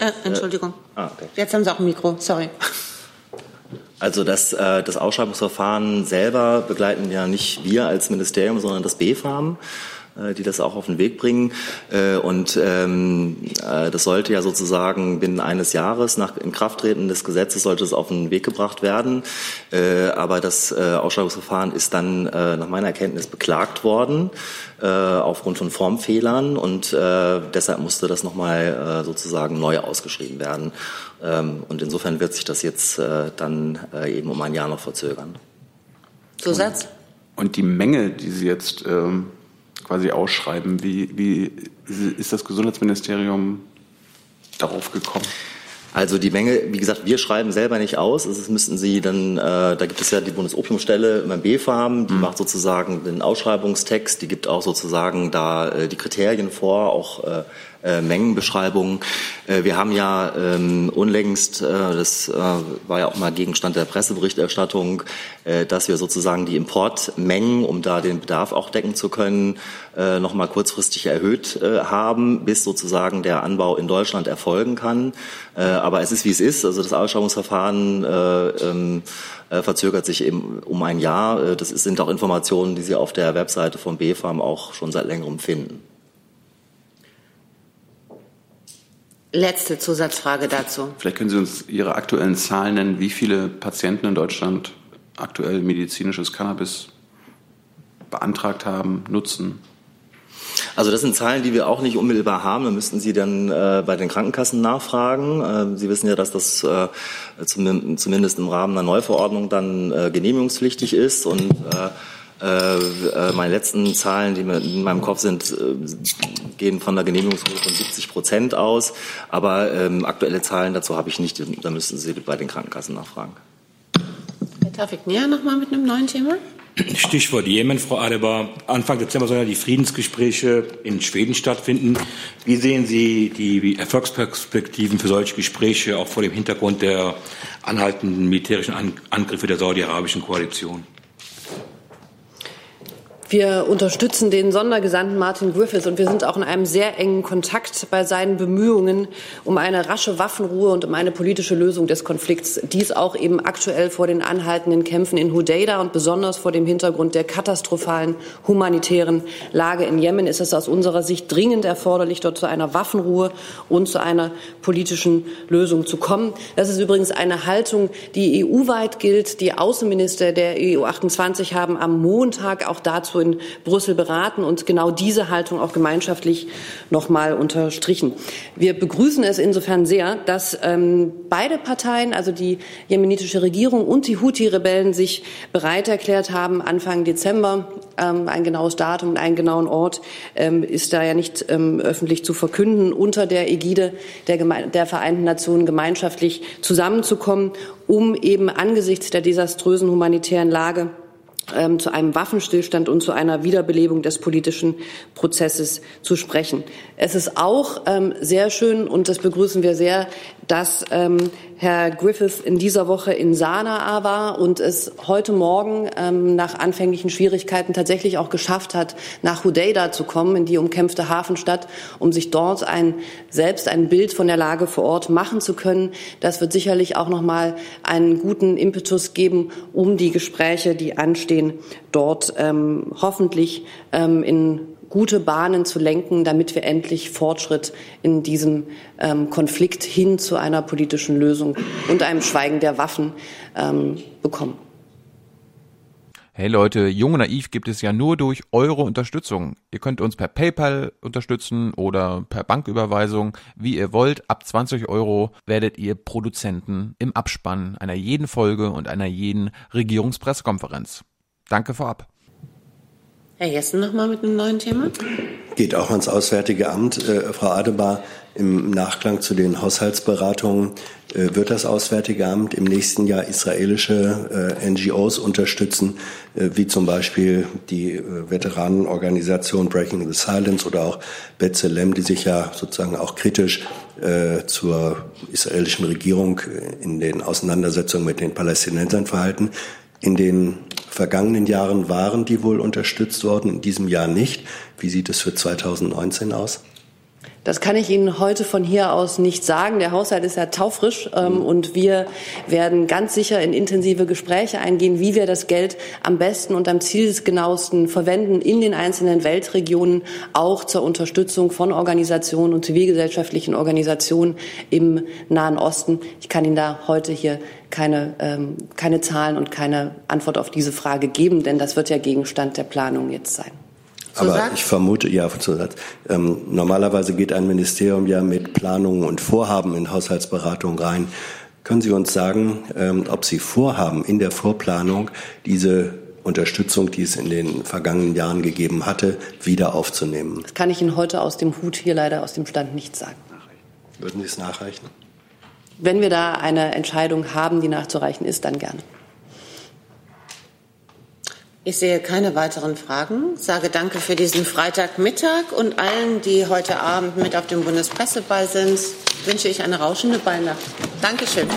Äh, Entschuldigung. Ah, okay. Jetzt haben Sie auch ein Mikro, sorry. Also das, äh, das Ausschreibungsverfahren selber begleiten ja nicht wir als Ministerium, sondern das BfArM. Äh, die das auch auf den Weg bringen. Äh, und ähm, äh, das sollte ja sozusagen binnen eines Jahres nach Inkrafttreten des Gesetzes sollte es auf den Weg gebracht werden. Aber das Ausschreibungsverfahren ist dann nach meiner Erkenntnis beklagt worden aufgrund von Formfehlern und deshalb musste das nochmal sozusagen neu ausgeschrieben werden. Ähm, und insofern wird sich das jetzt dann eben um ein Jahr noch verzögern. Zusatz? Und die Menge, die Sie jetzt ähm quasi ausschreiben. Wie, wie ist das Gesundheitsministerium darauf gekommen? Also die Menge, wie gesagt, wir schreiben selber nicht aus. Also das müssten Sie dann, äh, da gibt es ja die Bundesopiumstelle beim BfArM, die mhm. macht sozusagen den Ausschreibungstext, die gibt auch sozusagen da äh, die Kriterien vor, auch äh, äh, Mengenbeschreibungen. Äh, wir haben ja ähm, unlängst, äh, das äh, war ja auch mal Gegenstand der Presseberichterstattung, äh, dass wir sozusagen die Importmengen, um da den Bedarf auch decken zu können, äh, noch mal kurzfristig erhöht äh, haben, bis sozusagen der Anbau in Deutschland erfolgen kann. Äh, aber es ist wie es ist. Also das Ausschreibungsverfahren äh, ähm, äh, verzögert sich eben um ein Jahr. Äh, das sind auch Informationen, die Sie auf der Webseite vom BfArM auch schon seit längerem finden. Letzte Zusatzfrage dazu. Vielleicht können Sie uns Ihre aktuellen Zahlen nennen, wie viele Patienten in Deutschland aktuell medizinisches Cannabis beantragt haben, nutzen? Also das sind Zahlen, die wir auch nicht unmittelbar haben. Da müssten Sie dann äh, bei den Krankenkassen nachfragen. Äh, Sie wissen ja, dass das äh, zum, zumindest im Rahmen einer Neuverordnung dann äh, genehmigungspflichtig ist und äh, meine letzten Zahlen, die in meinem Kopf sind, äh, gehen von der Genehmigungsquote von 70 Prozent aus. Aber ähm, aktuelle Zahlen dazu habe ich nicht. Da müssten Sie bei den Krankenkassen nachfragen. Herr Tafik Näher noch mal mit einem neuen Thema. Stichwort Jemen, Frau Adebar. Anfang Dezember sollen ja die Friedensgespräche in Schweden stattfinden. Wie sehen Sie die Erfolgsperspektiven für solche Gespräche, auch vor dem Hintergrund der anhaltenden militärischen Angriffe der saudi-arabischen Koalition? Wir unterstützen den Sondergesandten Martin Griffiths und wir sind auch in einem sehr engen Kontakt bei seinen Bemühungen um eine rasche Waffenruhe und um eine politische Lösung des Konflikts. Dies auch eben aktuell vor den anhaltenden Kämpfen in Hodeida und besonders vor dem Hintergrund der katastrophalen humanitären Lage in Jemen ist es aus unserer Sicht dringend erforderlich, dort zu einer Waffenruhe und zu einer politischen Lösung zu kommen. Das ist übrigens eine Haltung, die EU-weit gilt. Die Außenminister der EU 28 haben am Montag auch dazu in Brüssel beraten und genau diese Haltung auch gemeinschaftlich noch mal unterstrichen. Wir begrüßen es insofern sehr, dass ähm, beide Parteien, also die jemenitische Regierung und die Houthi-Rebellen, sich bereit erklärt haben, Anfang Dezember ähm, ein genaues Datum und einen genauen Ort ähm, ist da ja nicht ähm, öffentlich zu verkünden, unter der Ägide der, Geme der Vereinten Nationen gemeinschaftlich zusammenzukommen, um eben angesichts der desaströsen humanitären Lage ähm, zu einem Waffenstillstand und zu einer Wiederbelebung des politischen Prozesses zu sprechen. Es ist auch ähm, sehr schön, und das begrüßen wir sehr, dass ähm, Herr Griffith in dieser Woche in Sanaa war und es heute Morgen ähm, nach anfänglichen Schwierigkeiten tatsächlich auch geschafft hat, nach Hudeida zu kommen, in die umkämpfte Hafenstadt, um sich dort ein, selbst ein Bild von der Lage vor Ort machen zu können. Das wird sicherlich auch noch mal einen guten Impetus geben, um die Gespräche, die anstehen, dort ähm, hoffentlich ähm, in gute Bahnen zu lenken, damit wir endlich Fortschritt in diesem ähm, Konflikt hin zu einer politischen Lösung und einem Schweigen der Waffen ähm, bekommen. Hey Leute, Jung und Naiv gibt es ja nur durch eure Unterstützung. Ihr könnt uns per PayPal unterstützen oder per Banküberweisung, wie ihr wollt. Ab 20 Euro werdet ihr Produzenten im Abspann einer jeden Folge und einer jeden Regierungspressekonferenz. Danke vorab. Herr Jessen nochmal mit einem neuen Thema. Geht auch ans Auswärtige Amt. Äh, Frau Adebar, im Nachklang zu den Haushaltsberatungen äh, wird das Auswärtige Amt im nächsten Jahr israelische äh, NGOs unterstützen, äh, wie zum Beispiel die äh, Veteranenorganisation Breaking the Silence oder auch B'Tselem, die sich ja sozusagen auch kritisch äh, zur israelischen Regierung in den Auseinandersetzungen mit den Palästinensern verhalten. In den vergangenen Jahren waren die wohl unterstützt worden, in diesem Jahr nicht. Wie sieht es für 2019 aus? Das kann ich Ihnen heute von hier aus nicht sagen. Der Haushalt ist ja taufrisch ähm, mhm. und wir werden ganz sicher in intensive Gespräche eingehen, wie wir das Geld am besten und am zielgenauesten verwenden in den einzelnen Weltregionen, auch zur Unterstützung von Organisationen und zivilgesellschaftlichen Organisationen im Nahen Osten. Ich kann Ihnen da heute hier keine, ähm, keine Zahlen und keine Antwort auf diese Frage geben, denn das wird ja Gegenstand der Planung jetzt sein. Aber ich vermute, ja, Zusatz. Ähm, normalerweise geht ein Ministerium ja mit Planungen und Vorhaben in Haushaltsberatung rein. Können Sie uns sagen, ähm, ob Sie vorhaben, in der Vorplanung diese Unterstützung, die es in den vergangenen Jahren gegeben hatte, wieder aufzunehmen? Das kann ich Ihnen heute aus dem Hut hier leider aus dem Stand nicht sagen. Würden Sie es nachreichen? Wenn wir da eine Entscheidung haben, die nachzureichen ist, dann gerne. Ich sehe keine weiteren Fragen. Sage danke für diesen Freitagmittag und allen, die heute Abend mit auf dem Bundespresseball sind, wünsche ich eine rauschende Ballnacht. Dankeschön.